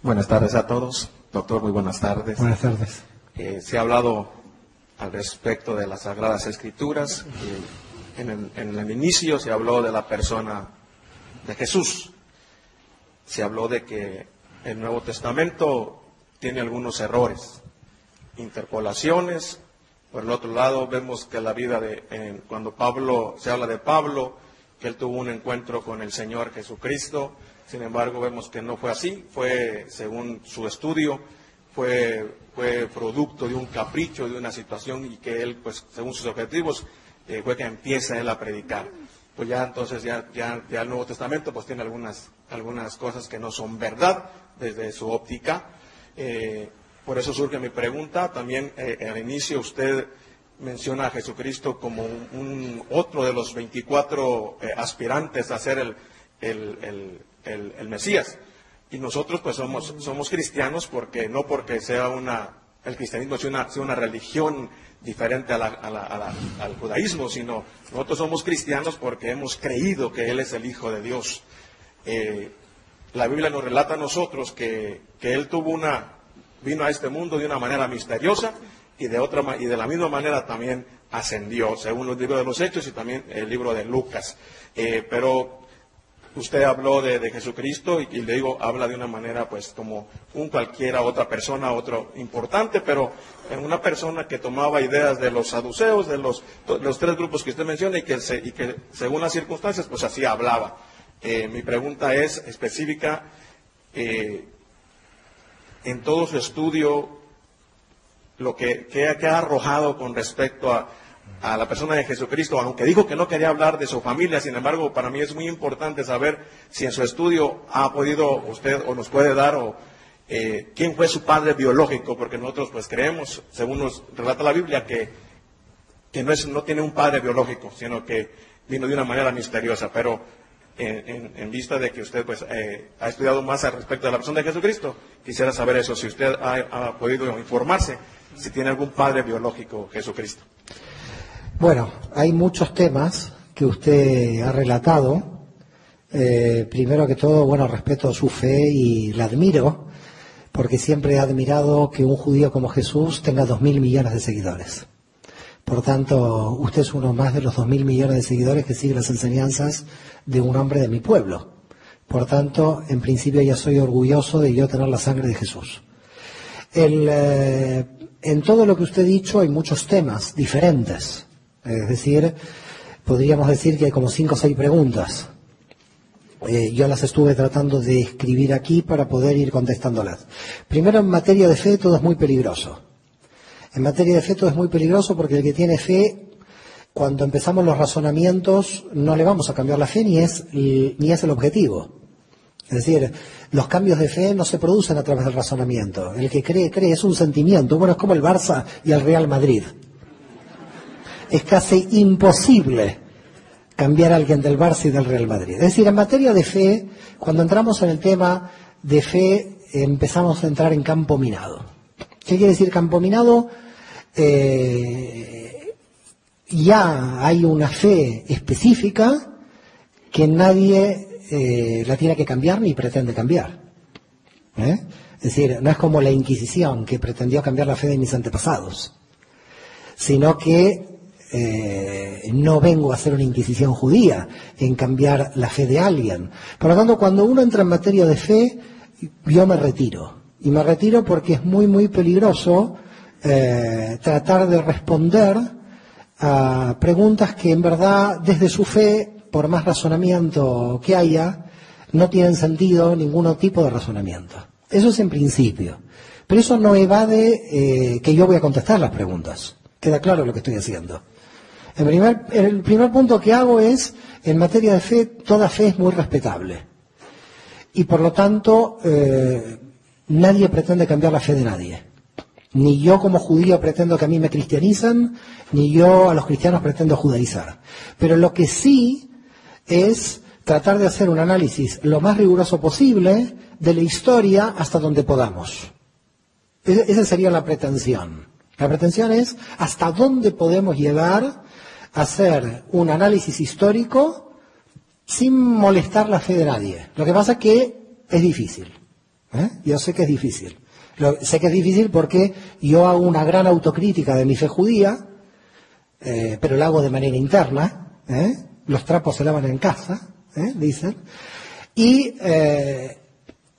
Buenas tardes a todos. Doctor, muy buenas tardes. Buenas tardes. Eh, se ha hablado al respecto de las Sagradas Escrituras. en, el, inicio se habló de la persona de Jesús. Se habló de que el Nuevo Testamento tiene algunos errores, interpolaciones. Por el otro lado, vemos que la vida de, cuando Pablo, se habla de Pablo, que él tuvo un encuentro con el Señor Jesucristo, sin embargo, vemos que no fue así, fue, según su estudio, fue, producto de un capricho, de una situación y que él, pues, según sus objetivos, eh, fue que empieza él a predicar. Pues ya entonces, ya, ya, el Nuevo Testamento, pues tiene algunas, algunas cosas que no son verdad desde su óptica. Eh, por eso surge mi pregunta. También eh, al inicio usted menciona a Jesucristo como un, otro de los 24 eh, aspirantes a ser el, el, Mesías. Y nosotros pues somos, somos cristianos porque no porque sea una, el cristianismo sea una, una religión diferente al judaísmo, sino nosotros somos cristianos porque hemos creído que Él es el Hijo de Dios. Eh, la Biblia nos relata a nosotros que, que Él tuvo una, vino a este mundo de una manera misteriosa y de, otra, y de la misma manera también ascendió, según los libros de los Hechos y también el libro de Lucas. Eh, pero usted habló de, Jesucristo y, le digo, habla de una manera pues como un cualquiera otra persona, otro importante, pero en una persona que tomaba ideas de los saduceos, de los, los tres grupos que usted menciona y que, y que según las circunstancias pues así hablaba. Eh, mi pregunta es específica. Eh, en todo su estudio, lo que, ha arrojado con respecto a, la persona de Jesucristo, aunque dijo que no quería hablar de su familia, sin embargo, para mí es muy importante saber si en su estudio ha podido usted o nos puede dar o, eh, quién fue su padre biológico, porque nosotros pues creemos, según nos relata la Biblia, que, que no, es, no tiene un padre biológico, sino que vino de una manera misteriosa, pero en, vista de que usted pues, eh, ha estudiado más al respecto de la persona de Jesucristo, quisiera saber eso, si usted ha, podido informarse, si tiene algún padre biológico Jesucristo. Bueno, hay muchos temas que usted ha relatado. Eh, primero que todo, bueno, respeto su fe y la admiro, porque siempre he admirado que un judío como Jesús tenga dos mil millones de seguidores. Por tanto, usted es uno más de los dos mil millones de seguidores que sigue las enseñanzas de un hombre de mi pueblo. Por tanto, en principio ya soy orgulloso de yo tener la sangre de Jesús. Eh, en todo lo que usted ha dicho hay muchos temas diferentes. Es decir, podríamos decir que hay como cinco o seis preguntas. Eh, yo las estuve tratando de escribir aquí para poder ir contestándolas. Primero, en materia de fe, todo es muy peligroso. En materia de fe todo es muy peligroso porque el que tiene fe, cuando empezamos los razonamientos, no le vamos a cambiar la fe ni es, ni es el objetivo. Es decir, los cambios de fe no se producen a través del razonamiento. El que cree, cree, es un sentimiento. Bueno, es como el Barça y el Real Madrid. Es casi imposible cambiar a alguien del Barça y del Real Madrid. Es decir, en materia de fe, cuando entramos en el tema de fe, empezamos a entrar en campo minado. ¿Qué quiere decir campo minado? Eh, ya hay una fe específica que nadie eh, la tiene que cambiar ni pretende cambiar. ¿eh? Es decir, no es como la Inquisición que pretendió cambiar la fe de mis antepasados, sino que no vengo a hacer una Inquisición judía en cambiar la fe de alguien. Por lo tanto, cuando uno entra en materia de fe, yo me retiro. Y me retiro porque es muy, muy peligroso eh, tratar de responder a preguntas que en verdad, desde su fe, por más razonamiento que haya, no tienen sentido ningún tipo de razonamiento. Eso es en principio. Pero eso no evade eh, que yo voy a contestar las preguntas. Queda claro lo que estoy haciendo. El primer, el primer punto que hago es, en materia de fe, toda fe es muy respetable. Y por lo tanto, eh, Nadie pretende cambiar la fe de nadie. Ni yo como judío pretendo que a mí me cristianicen, ni yo a los cristianos pretendo judaizar. Pero lo que sí es tratar de hacer un análisis lo más riguroso posible de la historia hasta donde podamos. Esa sería la pretensión. La pretensión es hasta dónde podemos llegar hacer un análisis histórico sin molestar la fe de nadie. Lo que pasa es que es difícil. ¿Eh? Yo sé que es difícil. sé que es difícil porque yo hago una gran autocrítica de mi fe judía, eh, pero la hago de manera interna. ¿eh? Los trapos se lavan en casa, dicen. Y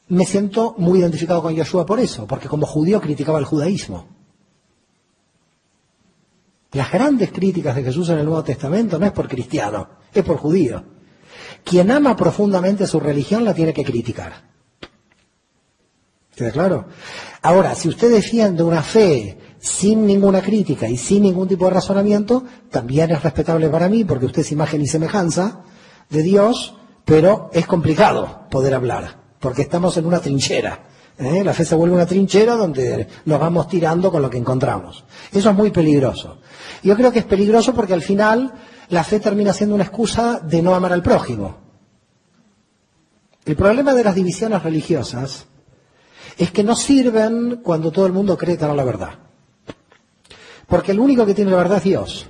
me siento muy identificado con Yoshua por eso, porque como judío criticaba el judaísmo. Las grandes críticas de Jesús en el Nuevo Testamento no es por cristiano, es por judío. Quien ama profundamente su religión la tiene que criticar claro? Ahora, si usted defiende una fe sin ninguna crítica y sin ningún tipo de razonamiento, también es respetable para mí, porque usted es imagen y semejanza de Dios, pero es complicado poder hablar, porque estamos en una trinchera. ¿Eh? La fe se vuelve una trinchera donde nos vamos tirando con lo que encontramos. Eso es muy peligroso. Yo creo que es peligroso porque al final la fe termina siendo una excusa de no amar al prójimo. El problema de las divisiones religiosas es que no sirven cuando todo el mundo cree tener la verdad. Porque el único que tiene la verdad es Dios.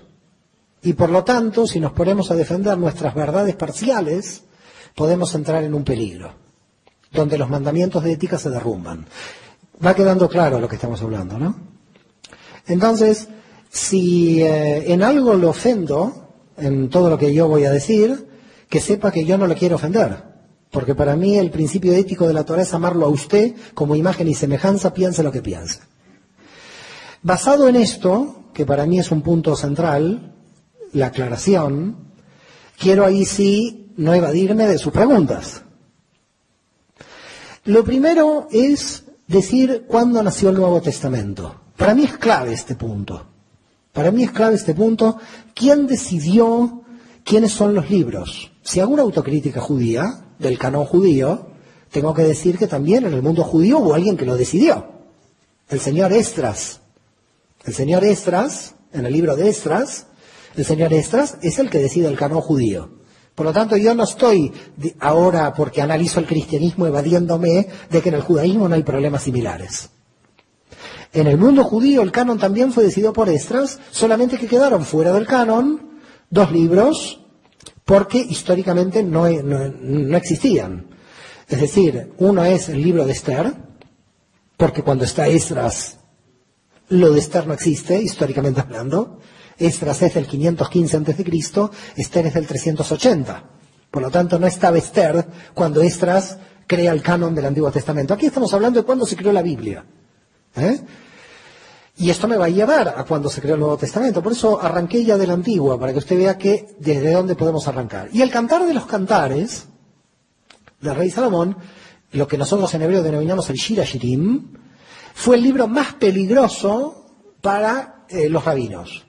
Y por lo tanto, si nos ponemos a defender nuestras verdades parciales, podemos entrar en un peligro, donde los mandamientos de ética se derrumban. Va quedando claro lo que estamos hablando, ¿no? Entonces, si eh, en algo lo ofendo, en todo lo que yo voy a decir, que sepa que yo no le quiero ofender. Porque para mí el principio ético de la Torah es amarlo a usted como imagen y semejanza, piense lo que piense. Basado en esto, que para mí es un punto central, la aclaración, quiero ahí sí no evadirme de sus preguntas. Lo primero es decir cuándo nació el Nuevo Testamento. Para mí es clave este punto. Para mí es clave este punto. ¿Quién decidió quiénes son los libros? Si hago una autocrítica judía, del canon judío, tengo que decir que también en el mundo judío hubo alguien que lo decidió. El señor Estras. El señor Estras, en el libro de Estras, el señor Estras es el que decide el canon judío. Por lo tanto, yo no estoy ahora, porque analizo el cristianismo, evadiéndome de que en el judaísmo no hay problemas similares. En el mundo judío el canon también fue decidido por Estras, solamente que quedaron fuera del canon dos libros porque históricamente no, no, existían. Es decir, uno es el libro de Esther, porque cuando está Esdras, lo de Esther no existe, históricamente hablando. Esdras es del 515 a.C., Esther es del 380. Por lo tanto, no estaba Esther cuando Esdras crea el canon del Antiguo Testamento. Aquí estamos hablando de cuándo se creó la Biblia. ¿Eh? Y esto me va a llevar a cuando se creó el Nuevo Testamento. Por eso arranqué ya del Antiguo, para que usted vea que desde dónde podemos arrancar. Y el cantar de los cantares del rey Salomón, lo que nosotros en hebreo denominamos el Shira Shirim, fue el libro más peligroso para eh, los rabinos.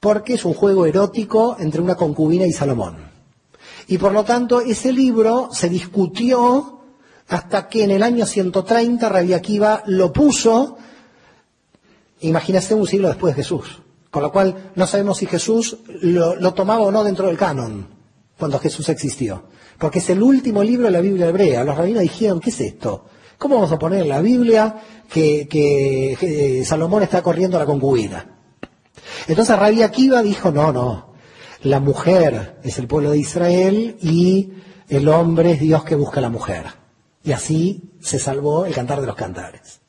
Porque es un juego erótico entre una concubina y Salomón. Y por lo tanto, ese libro se discutió hasta que en el año 130 Rabbi Akiva lo puso Imagínese un siglo después de Jesús. Con lo cual no sabemos si Jesús lo, tomaba o no dentro del canon, cuando Jesús existió. Porque es el último libro de la Biblia hebrea. Los rabinos dijeron, ¿qué es esto? ¿Cómo vamos a poner en la Biblia que, que, Salomón está corriendo a la concubina? Entonces Rabbi Akiva dijo, no, no, la mujer es el pueblo de Israel y el hombre es Dios que busca a la mujer. Y así se salvó el cantar de los cantares.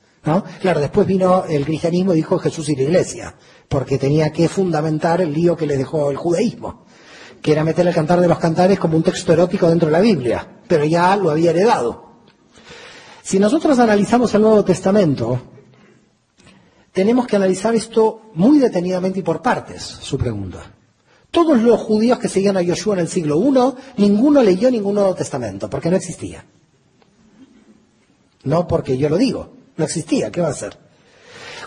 Claro, después vino el cristianismo y dijo Jesús y la iglesia, porque tenía que fundamentar el lío que le dejó el judaísmo, que era meter el cantar de los cantares como un texto erótico dentro de la Biblia, pero ya lo había heredado. Si nosotros analizamos el Nuevo Testamento, tenemos que analizar esto muy detenidamente y por partes, su pregunta. Todos los judíos que seguían a Yoshua en el siglo I, ninguno leyó ningún Nuevo Testamento, porque no existía. No porque yo lo digo, no existía, ¿qué va a ser?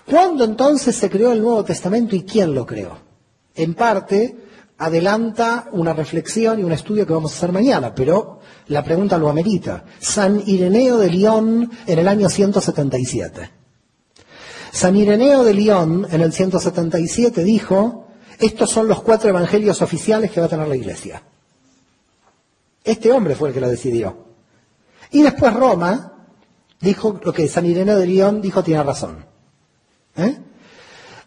¿Cuándo entonces se creó el Nuevo Testamento y quién lo creó? En parte, adelanta una reflexión y un estudio que vamos a hacer mañana, pero la pregunta lo amerita. San Ireneo de León en el año 177. San Ireneo de León en el 177 dijo, estos son los cuatro evangelios oficiales que va a tener la iglesia. Este hombre fue el que lo decidió. Y después Roma, dijo lo que San Ireneo de León dijo tiene razón. ¿Eh?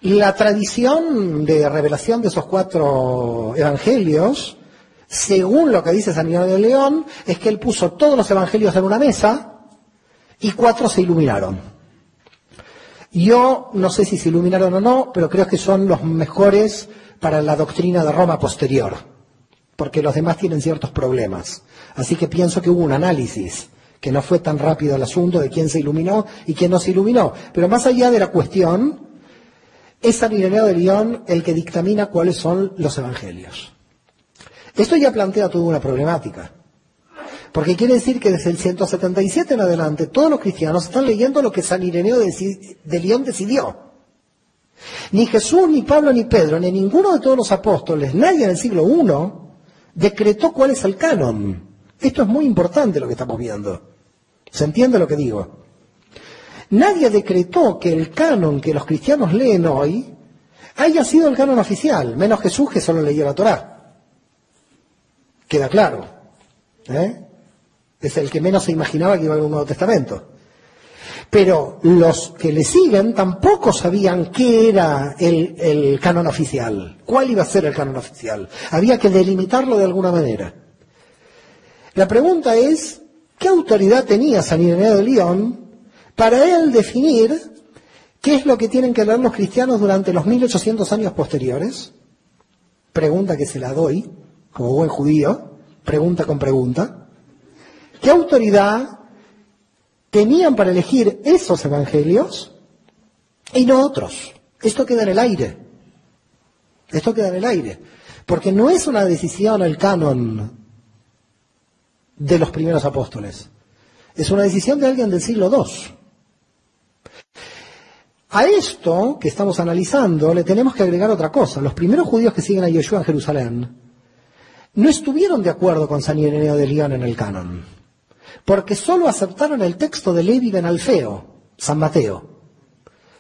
La tradición de revelación de esos cuatro evangelios, según lo que dice San Ireneo de León, es que él puso todos los evangelios en una mesa y cuatro se iluminaron. Yo no sé si se iluminaron o no, pero creo que son los mejores para la doctrina de Roma posterior, porque los demás tienen ciertos problemas. Así que pienso que hubo un análisis que no fue tan rápido el asunto de quién se iluminó y quién no se iluminó. Pero más allá de la cuestión, es San Ireneo de León el que dictamina cuáles son los evangelios. Esto ya plantea toda una problemática. Porque quiere decir que desde el 177 en adelante todos los cristianos están leyendo lo que San Ireneo de León decidió. Ni Jesús, ni Pablo, ni Pedro, ni ninguno de todos los apóstoles, nadie en el siglo I, decretó cuál es el canon. Esto es muy importante lo que estamos viendo. ¿Se entiende lo que digo? nadie decretó que el canon que los cristianos leen hoy haya sido el canon oficial, menos Jesús que solo leyó la Torá. Queda claro. ¿eh? Es el que menos se imaginaba que iba a haber un Nuevo Testamento. Pero los que le siguen tampoco sabían qué era el, canon oficial, cuál iba a ser el canon oficial. Había que delimitarlo de alguna manera. La pregunta es, ¿qué autoridad tenía San Ireneo de León para él definir qué es lo que tienen que leer los cristianos durante los 1800 años posteriores? Pregunta que se la doy, como buen judío, pregunta con pregunta. ¿Qué autoridad tenían para elegir esos evangelios y no otros. Esto queda en el aire. Esto queda en el aire. Porque no es una decisión el canon de los primeros apóstoles. Es una decisión de alguien del siglo II. A esto que estamos analizando le tenemos que agregar otra cosa. Los primeros judíos que siguen a Yeshua en Jerusalén no estuvieron de acuerdo con San Ireneo de León en el canon porque solo aceptaron el texto de Levi ben Alfeo, San Mateo.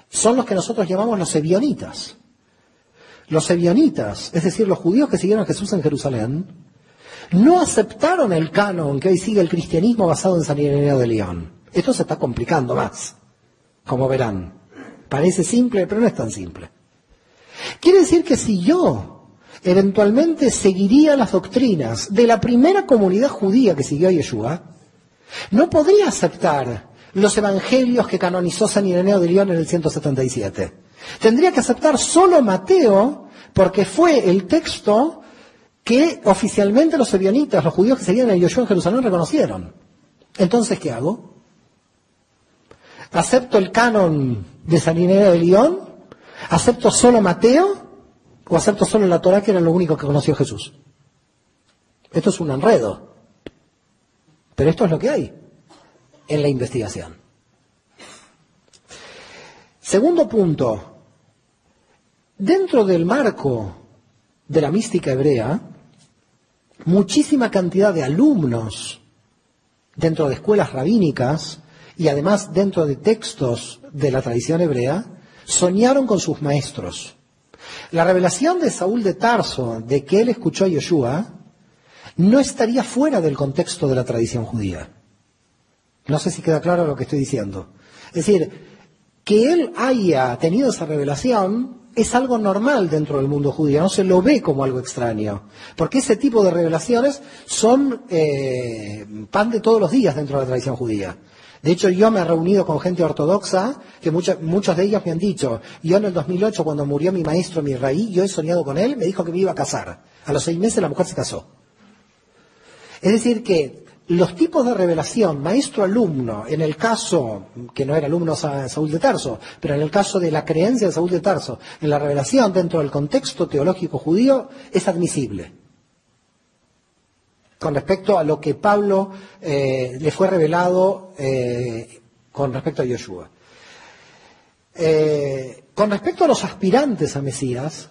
Son los que nosotros llamamos los ebionitas. Los ebionitas, es decir, los judíos que siguieron a Jesús en Jerusalén, no aceptaron el canon que hoy sigue el cristianismo basado en San Ireneo de León. Esto se está complicando más, como verán. Parece simple, pero no es tan simple. Quiere decir que si yo eventualmente seguiría las doctrinas de la primera comunidad judía que siguió a Yeshua, no podría aceptar los evangelios que canonizó San Ireneo de León en el 177. Tendría que aceptar solo Mateo porque fue el texto que oficialmente los ebionitas, los judíos que seguían a Yoshua en Jerusalén, reconocieron. Entonces, ¿qué hago? ¿Acepto el canon de San Ireneo de León? ¿Acepto solo Mateo? ¿O acepto solo la Torah que era lo único que conoció Jesús? Esto es un enredo. Pero esto es lo que hay en la investigación. Segundo punto, dentro del marco de la mística hebrea, muchísima cantidad de alumnos dentro de escuelas rabínicas y además dentro de textos de la tradición hebrea, soñaron con sus maestros. La revelación de Saúl de Tarso de que él escuchó a Yeshua no estaría fuera del contexto de la tradición judía. No sé si queda claro lo que estoy diciendo. Es decir, que él haya tenido esa revelación es algo normal dentro del mundo judío, no se lo ve como algo extraño, porque ese tipo de revelaciones son eh, pan de todos los días dentro de la tradición judía. De hecho, yo me he reunido con gente ortodoxa, que muchos de ellos me han dicho, yo en el 2008, cuando murió mi maestro, mi raí, yo he soñado con él, me dijo que me iba a casar. A los seis meses la mujer se casó. Es decir, que los tipos de revelación, maestro-alumno, en el caso, que no era alumno Saúl de Tarso, pero en el caso de la creencia de Saúl de Tarso, en la revelación dentro del contexto teológico judío, es admisible. Con respecto a lo que Pablo eh, le fue revelado eh, con respecto a Yoshua. Eh, con respecto a los aspirantes a Mesías,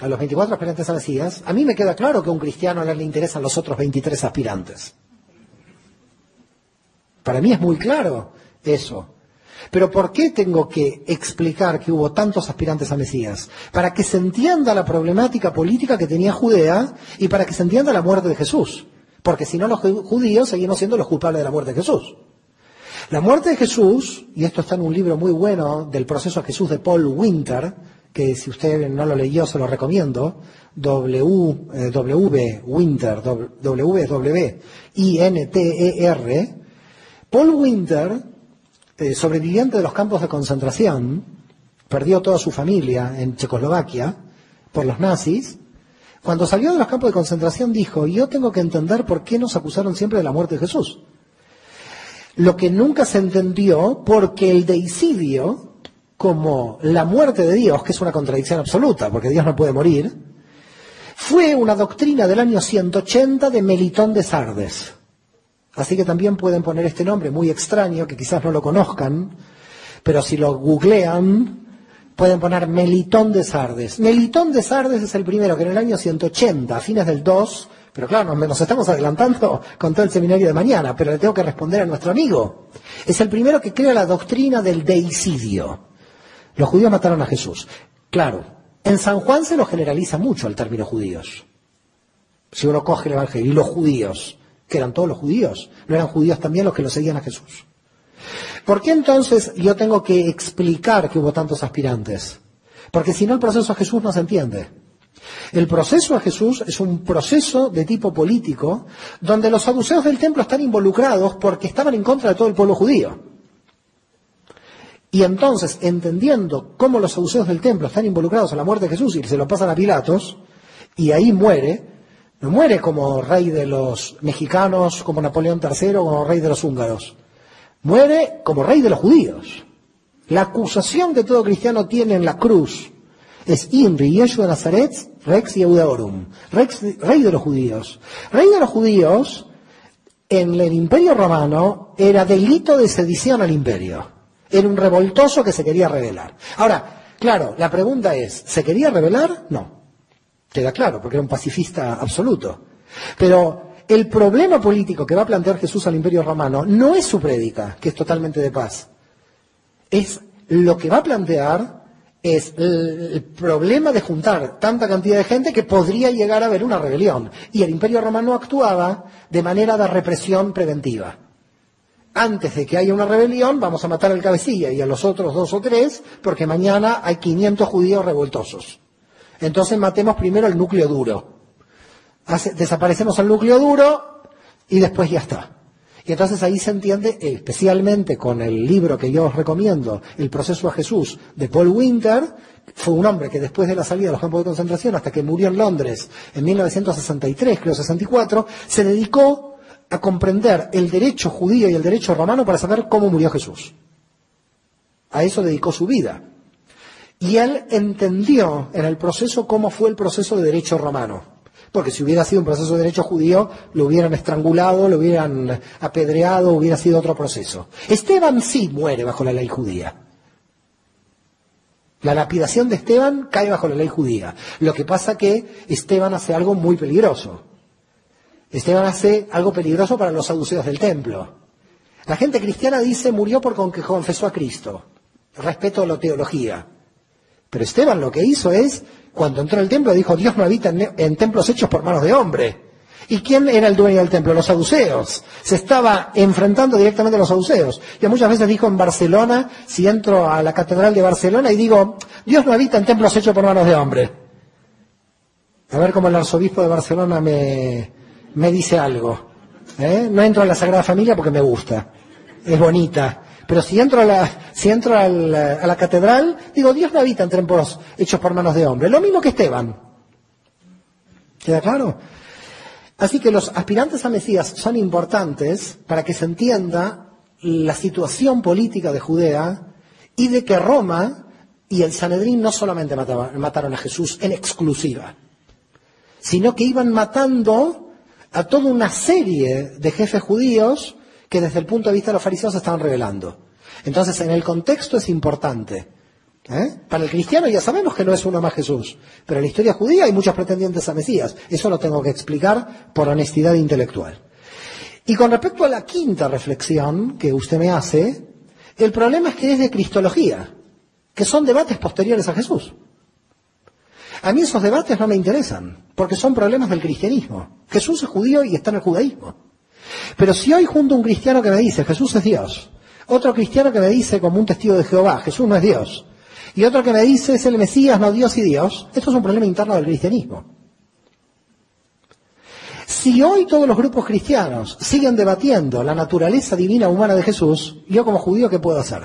a los 24 aspirantes a Mesías, a mí me queda claro que a un cristiano no le interesan los otros 23 aspirantes. Para mí es muy claro eso. Pero ¿por qué tengo que explicar que hubo tantos aspirantes a Mesías? Para que se entienda la problemática política que tenía Judea y para que se entienda la muerte de Jesús. Porque si no, los judíos seguimos siendo los culpables de la muerte de Jesús. La muerte de Jesús, y esto está en un libro muy bueno del proceso de Jesús de Paul Winter, que si usted no lo leyó se lo recomiendo, W, eh, w Winter, W, W, I, N, T, E, R, Paul Winter, eh, sobreviviente de los campos de concentración, perdió toda su familia en Checoslovaquia por los nazis, cuando salió de los campos de concentración dijo, yo tengo que entender por qué nos acusaron siempre de la muerte de Jesús. Lo que nunca se entendió porque el deicidio como la muerte de Dios, que es una contradicción absoluta, porque Dios no puede morir, fue una doctrina del año 180 de Melitón de Sardes. Así que también pueden poner este nombre muy extraño, que quizás no lo conozcan, pero si lo googlean, pueden poner Melitón de Sardes. Melitón de Sardes es el primero que en el año 180, a fines del 2, Pero claro, nos, estamos adelantando con todo el seminario de mañana, pero le tengo que responder a nuestro amigo. Es el primero que crea la doctrina del deicidio. Los judíos mataron a Jesús. Claro, en San Juan se lo generaliza mucho el término judíos. Si uno coge el Evangelio y los judíos, que eran todos los judíos, no eran judíos también los que lo seguían a Jesús. ¿Por qué entonces yo tengo que explicar que hubo tantos aspirantes? Porque si no el proceso a Jesús no se entiende. El proceso a Jesús es un proceso de tipo político donde los saduceos del templo están involucrados porque estaban en contra de todo el pueblo judío. Y entonces, entendiendo cómo los saduceos del templo están involucrados en la muerte de Jesús y se lo pasan a Pilatos, y ahí muere, no muere como rey de los mexicanos, como Napoleón III, como rey de los húngaros. Muere como rey de los judíos. La acusación que todo cristiano tiene en la cruz es Inri, Yeshua de Nazaret, Rex Yehudaorum, Rex, rey de los judíos. Rey de los judíos, en el imperio romano, era delito de sedición al imperio. Era un revoltoso que se quería rebelar. Ahora, claro, la pregunta es, ¿se quería rebelar? No. Queda claro, porque era un pacifista absoluto. Pero el problema político que va a plantear Jesús al imperio romano no es su prédica, que es totalmente de paz. Es lo que va a plantear es el problema de juntar tanta cantidad de gente que podría llegar a haber una rebelión. Y el Imperio Romano actuaba de manera de represión preventiva. Antes de que haya una rebelión, vamos a matar al cabecilla y a los otros dos o tres, porque mañana hay 500 judíos revoltosos. Entonces matemos primero el núcleo duro. desaparecemos el núcleo duro y después ya está. Y entonces ahí se entiende, especialmente con el libro que yo os recomiendo, El proceso a Jesús, de Paul Winter, fue un hombre que después de la salida de los campos de concentración, hasta que murió en Londres en 1963, creo 64, se dedicó a comprender el derecho judío y el derecho romano para saber cómo murió Jesús. A eso dedicó su vida. Y él entendió en el proceso cómo fue el proceso de derecho romano porque si hubiera sido un proceso de derecho judío, lo hubieran estrangulado, lo hubieran apedreado, hubiera sido otro proceso. Esteban sí muere bajo la ley judía. La lapidación de Esteban cae bajo la ley judía. Lo que pasa que Esteban hace algo muy peligroso. Esteban hace algo peligroso para los saduceos del templo. La gente cristiana dice murió porque confesó a Cristo. Respeto a la teología. Pero Esteban lo que hizo es cuando entró al templo dijo, Dios no habita en, templos hechos por manos de hombre. ¿Y quién era el dueño del templo? Los saduceos. Se estaba enfrentando directamente a los saduceos. Yo muchas veces dijo en Barcelona, si entro a la catedral de Barcelona y digo, Dios no habita en templos hechos por manos de hombre. A ver cómo el arzobispo de Barcelona me, me dice algo. ¿eh? No entro a la Sagrada Familia porque me gusta. Es bonita. Pero si entro a la, si entro a la, catedral, digo, Dios no habita en templos hechos por manos de hombre. Lo mismo que Esteban. ¿Queda claro? Así que los aspirantes a Mesías son importantes para que se entienda la situación política de Judea y de que Roma y el Sanedrín no solamente mataron a Jesús en exclusiva, sino que iban matando a toda una serie de jefes judíos que desde el punto de vista de los fariseos se estaban revelando. Entonces, en el contexto es importante. ¿eh? Para el cristiano ya sabemos que no es uno más Jesús, pero en la historia judía hay muchos pretendientes a Mesías. Eso lo tengo que explicar por honestidad intelectual. Y con respecto a la quinta reflexión que usted me hace, el problema es que es de cristología, que son debates posteriores a Jesús. A mí esos debates no me interesan, porque son problemas del cristianismo. Jesús es judío y está en el judaísmo. Pero si hoy junto a un cristiano que me dice Jesús es Dios, otro cristiano que me dice como un testigo de Jehová, Jesús no es Dios, y otro que me dice es el Mesías, no Dios y Dios, esto es un problema interno del cristianismo. Si hoy todos los grupos cristianos siguen debatiendo la naturaleza divina humana de Jesús, yo como judío, ¿qué puedo hacer?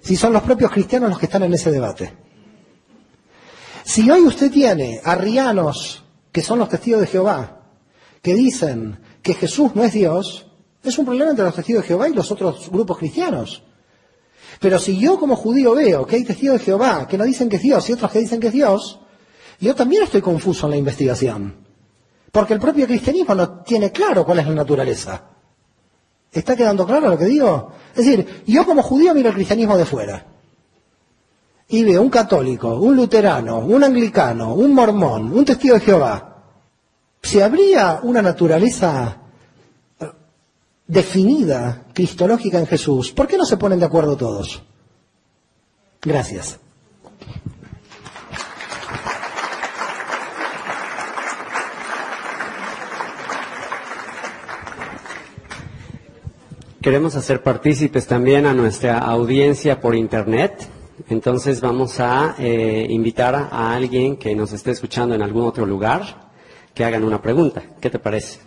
Si son los propios cristianos los que están en ese debate. Si hoy usted tiene arrianos, que son los testigos de Jehová, que dicen que Jesús no es Dios, es un problema entre los testigos de Jehová y los otros grupos cristianos. Pero si yo como judío veo que hay testigos de Jehová que no dicen que es Dios y otros que dicen que es Dios, yo también estoy confuso en la investigación. Porque el propio cristianismo no tiene claro cuál es la naturaleza. ¿Está quedando claro lo que digo? Es decir, yo como judío miro el cristianismo de fuera. Y veo un católico, un luterano, un anglicano, un mormón, un testigo de Jehová, Si habría una naturaleza eh, definida, cristológica en Jesús, ¿por qué no se ponen de acuerdo todos? Gracias. Queremos hacer partícipes también a nuestra audiencia por Internet. Entonces vamos a eh, invitar a alguien que nos esté escuchando en algún otro lugar que hagan una pregunta. ¿Qué te parece?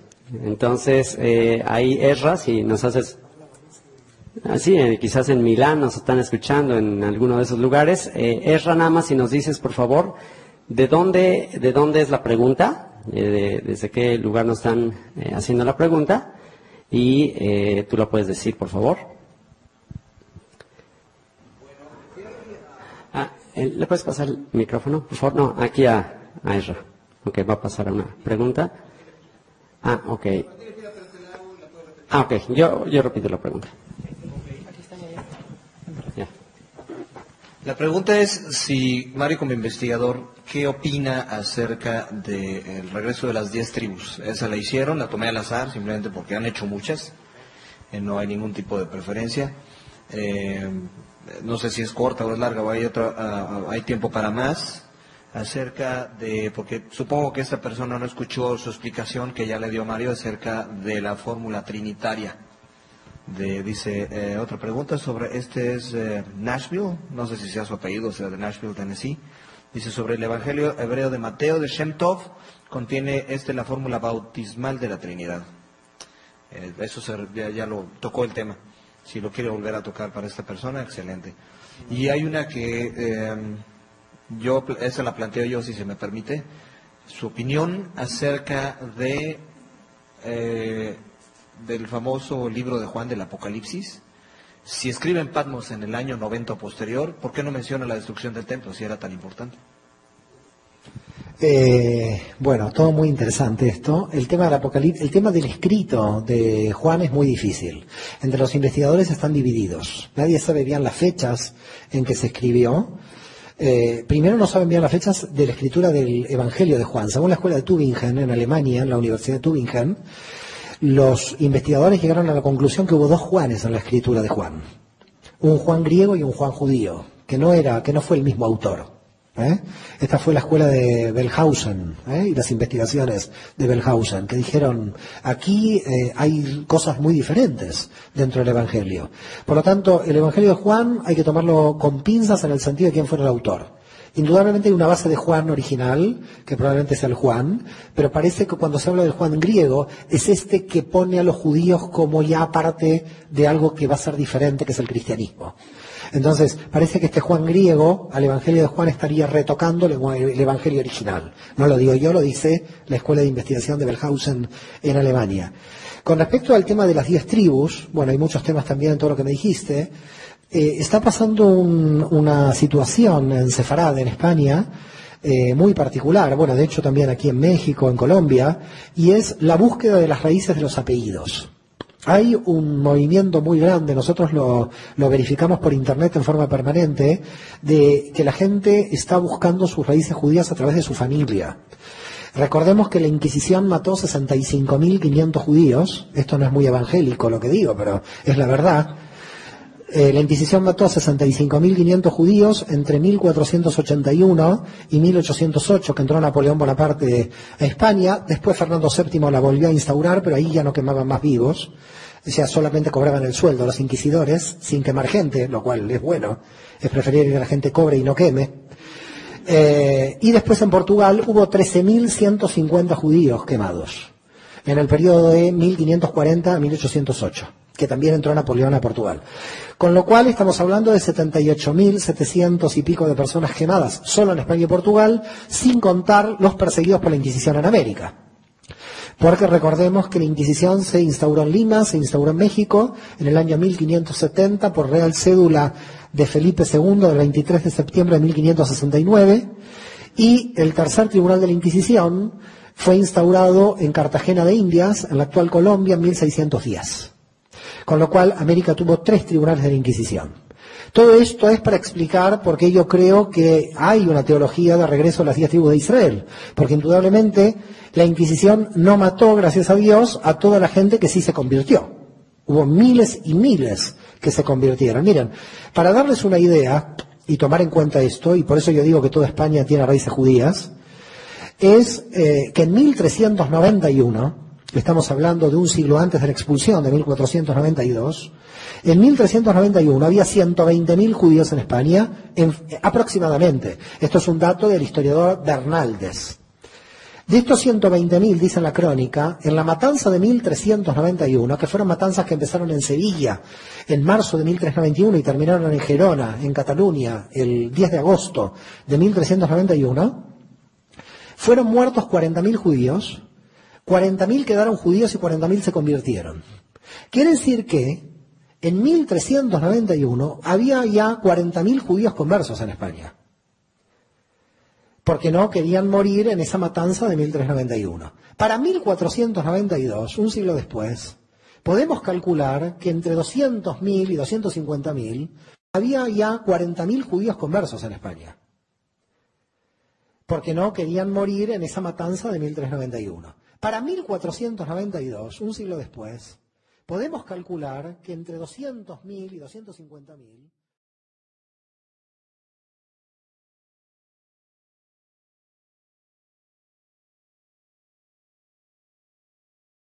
Entonces, eh, ahí Erra, si nos haces... Así, eh, quizás en Milán nos están escuchando en alguno de esos lugares. Eh, Erra, nada más si nos dices, por favor, ¿de dónde, de dónde es la pregunta? Eh, ¿Desde qué lugar nos están haciendo la pregunta? Y eh, tú la puedes decir, por favor. Ah, eh, ¿Le puedes pasar el micrófono, por favor? No, aquí a, a Ezra. Ok, va a pasar a una pregunta. Ah, ok. Ah, ok, yo, yo repito la pregunta. La pregunta es si Mario como investigador, ¿qué opina acerca del regreso de las 10 tribus? Esa la hicieron, la tomé al azar, simplemente porque han hecho muchas, eh, no hay ningún tipo de preferencia. Eh, no sé si es corta o es larga o hay, otra, ah, hay tiempo para más acerca de, porque supongo que esta persona no escuchó su explicación que ya le dio Mario acerca de la fórmula trinitaria. De, dice, eh, otra pregunta sobre, este es eh, Nashville, no sé si sea su apellido, o sea de Nashville, Tennessee. Dice sobre el Evangelio hebreo de Mateo de Shem Tov, contiene este la fórmula bautismal de la Trinidad. Eh, eso se- ya lo tocó el tema. Si lo quiere volver a tocar para esta persona, excelente. Y hay una que eh, yo, esa la planteo yo, si se me permite, su opinión acerca de eh, del famoso libro de Juan del Apocalipsis. Si escribe en Patmos en el año 90 o posterior, ¿por qué no menciona la destrucción del templo si era tan importante? Eh, bueno, todo muy interesante esto. El tema del el tema del escrito de Juan es muy difícil. Entre los investigadores están divididos. Nadie sabe bien las fechas en que se escribió. Eh, primero no saben bien las fechas de la escritura del Evangelio de Juan. Según la escuela de Tübingen en Alemania, en la Universidad de Tübingen, los investigadores llegaron a la conclusión que hubo dos Juanes en la escritura de Juan. Un Juan griego y un Juan judío, que no era, que no fue el mismo autor. ¿Eh? Esta fue la escuela de Bellhausen ¿eh? y las investigaciones de Bellhausen, que dijeron, aquí eh, hay cosas muy diferentes dentro del Evangelio. Por lo tanto, el Evangelio de Juan hay que tomarlo con pinzas en el sentido de quién fue el autor. Indudablemente hay una base de Juan original, que probablemente sea el Juan, pero parece que cuando se habla del Juan griego, es este que pone a los judíos como ya parte de algo que va a ser diferente, que es el cristianismo. Entonces, parece que este Juan griego al Evangelio de Juan estaría retocando el, el Evangelio original. No lo digo yo, lo dice la Escuela de Investigación de Bellhausen en Alemania. Con respecto al tema de las diez tribus, bueno, hay muchos temas también en todo lo que me dijiste, eh, está pasando un- una situación en Sefarad, en España, eh, muy particular, bueno, de hecho también aquí en México, en Colombia, y es la búsqueda de las raíces de los apellidos. Hay un movimiento muy grande, nosotros lo, verificamos por internet en forma permanente, de que la gente está buscando sus raíces judías a través de su familia. Recordemos que la Inquisición mató 65.500 judíos, esto no es muy evangélico lo que digo, pero es la verdad. Eh, la Inquisición mató a 65.500 judíos entre 1481 y 1808, que entró Napoleón Bonaparte a España. Después Fernando VII la volvió a instaurar, pero ahí ya no quemaban más vivos. O sea, solamente cobraban el sueldo los inquisidores, sin quemar gente, lo cual es bueno. Es preferible que la gente cobre y no queme. Eh, y después en Portugal hubo 13.150 judíos quemados en el periodo de 1540 a 1808, que también entró Napoleón a Portugal. Con lo cual estamos hablando de 78.700 y pico de personas quemadas solo en España y Portugal, sin contar los perseguidos por la Inquisición en América. Porque recordemos que la Inquisición se instauró en Lima, se instauró en México en el año 1570 por Real Cédula de Felipe II del 23 de septiembre de 1569 y el tercer tribunal de la Inquisición fue instaurado en Cartagena de Indias, en la actual Colombia, en 1610. Con lo cual América tuvo tres tribunales de la Inquisición. Todo esto es para explicar por qué yo creo que hay una teología de regreso a las diez tribus de Israel. Porque indudablemente la Inquisición no mató, gracias a Dios, a toda la gente que sí se convirtió. Hubo miles y miles que se convirtieron. Miren, para darles una idea y tomar en cuenta esto, y por eso yo digo que toda España tiene raíces judías, es eh, que en 1391, estamos hablando de un siglo antes de la expulsión de 1492, en 1391 había 120.000 judíos en España, aproximadamente. Esto es un dato del historiador Bernaldez. De estos 120.000, dice la crónica, en la matanza de 1391, que fueron matanzas que empezaron en Sevilla en marzo de 1391 y terminaron en Gerona, en Cataluña, el 10 de agosto de 1391, fueron muertos 40.000 judíos, 40.000 quedaron judíos y 40.000 se convirtieron. Quiere decir que en 1391 había ya 40.000 judíos conversos en España. Porque no querían morir en esa matanza de 1391. Para 1492, un siglo después, podemos calcular que entre 200.000 y 250.000 había ya 40.000 judíos conversos en España. Porque no querían morir en esa matanza de 1391. Para 1492, un siglo después, podemos calcular que entre 200.000 y 250.000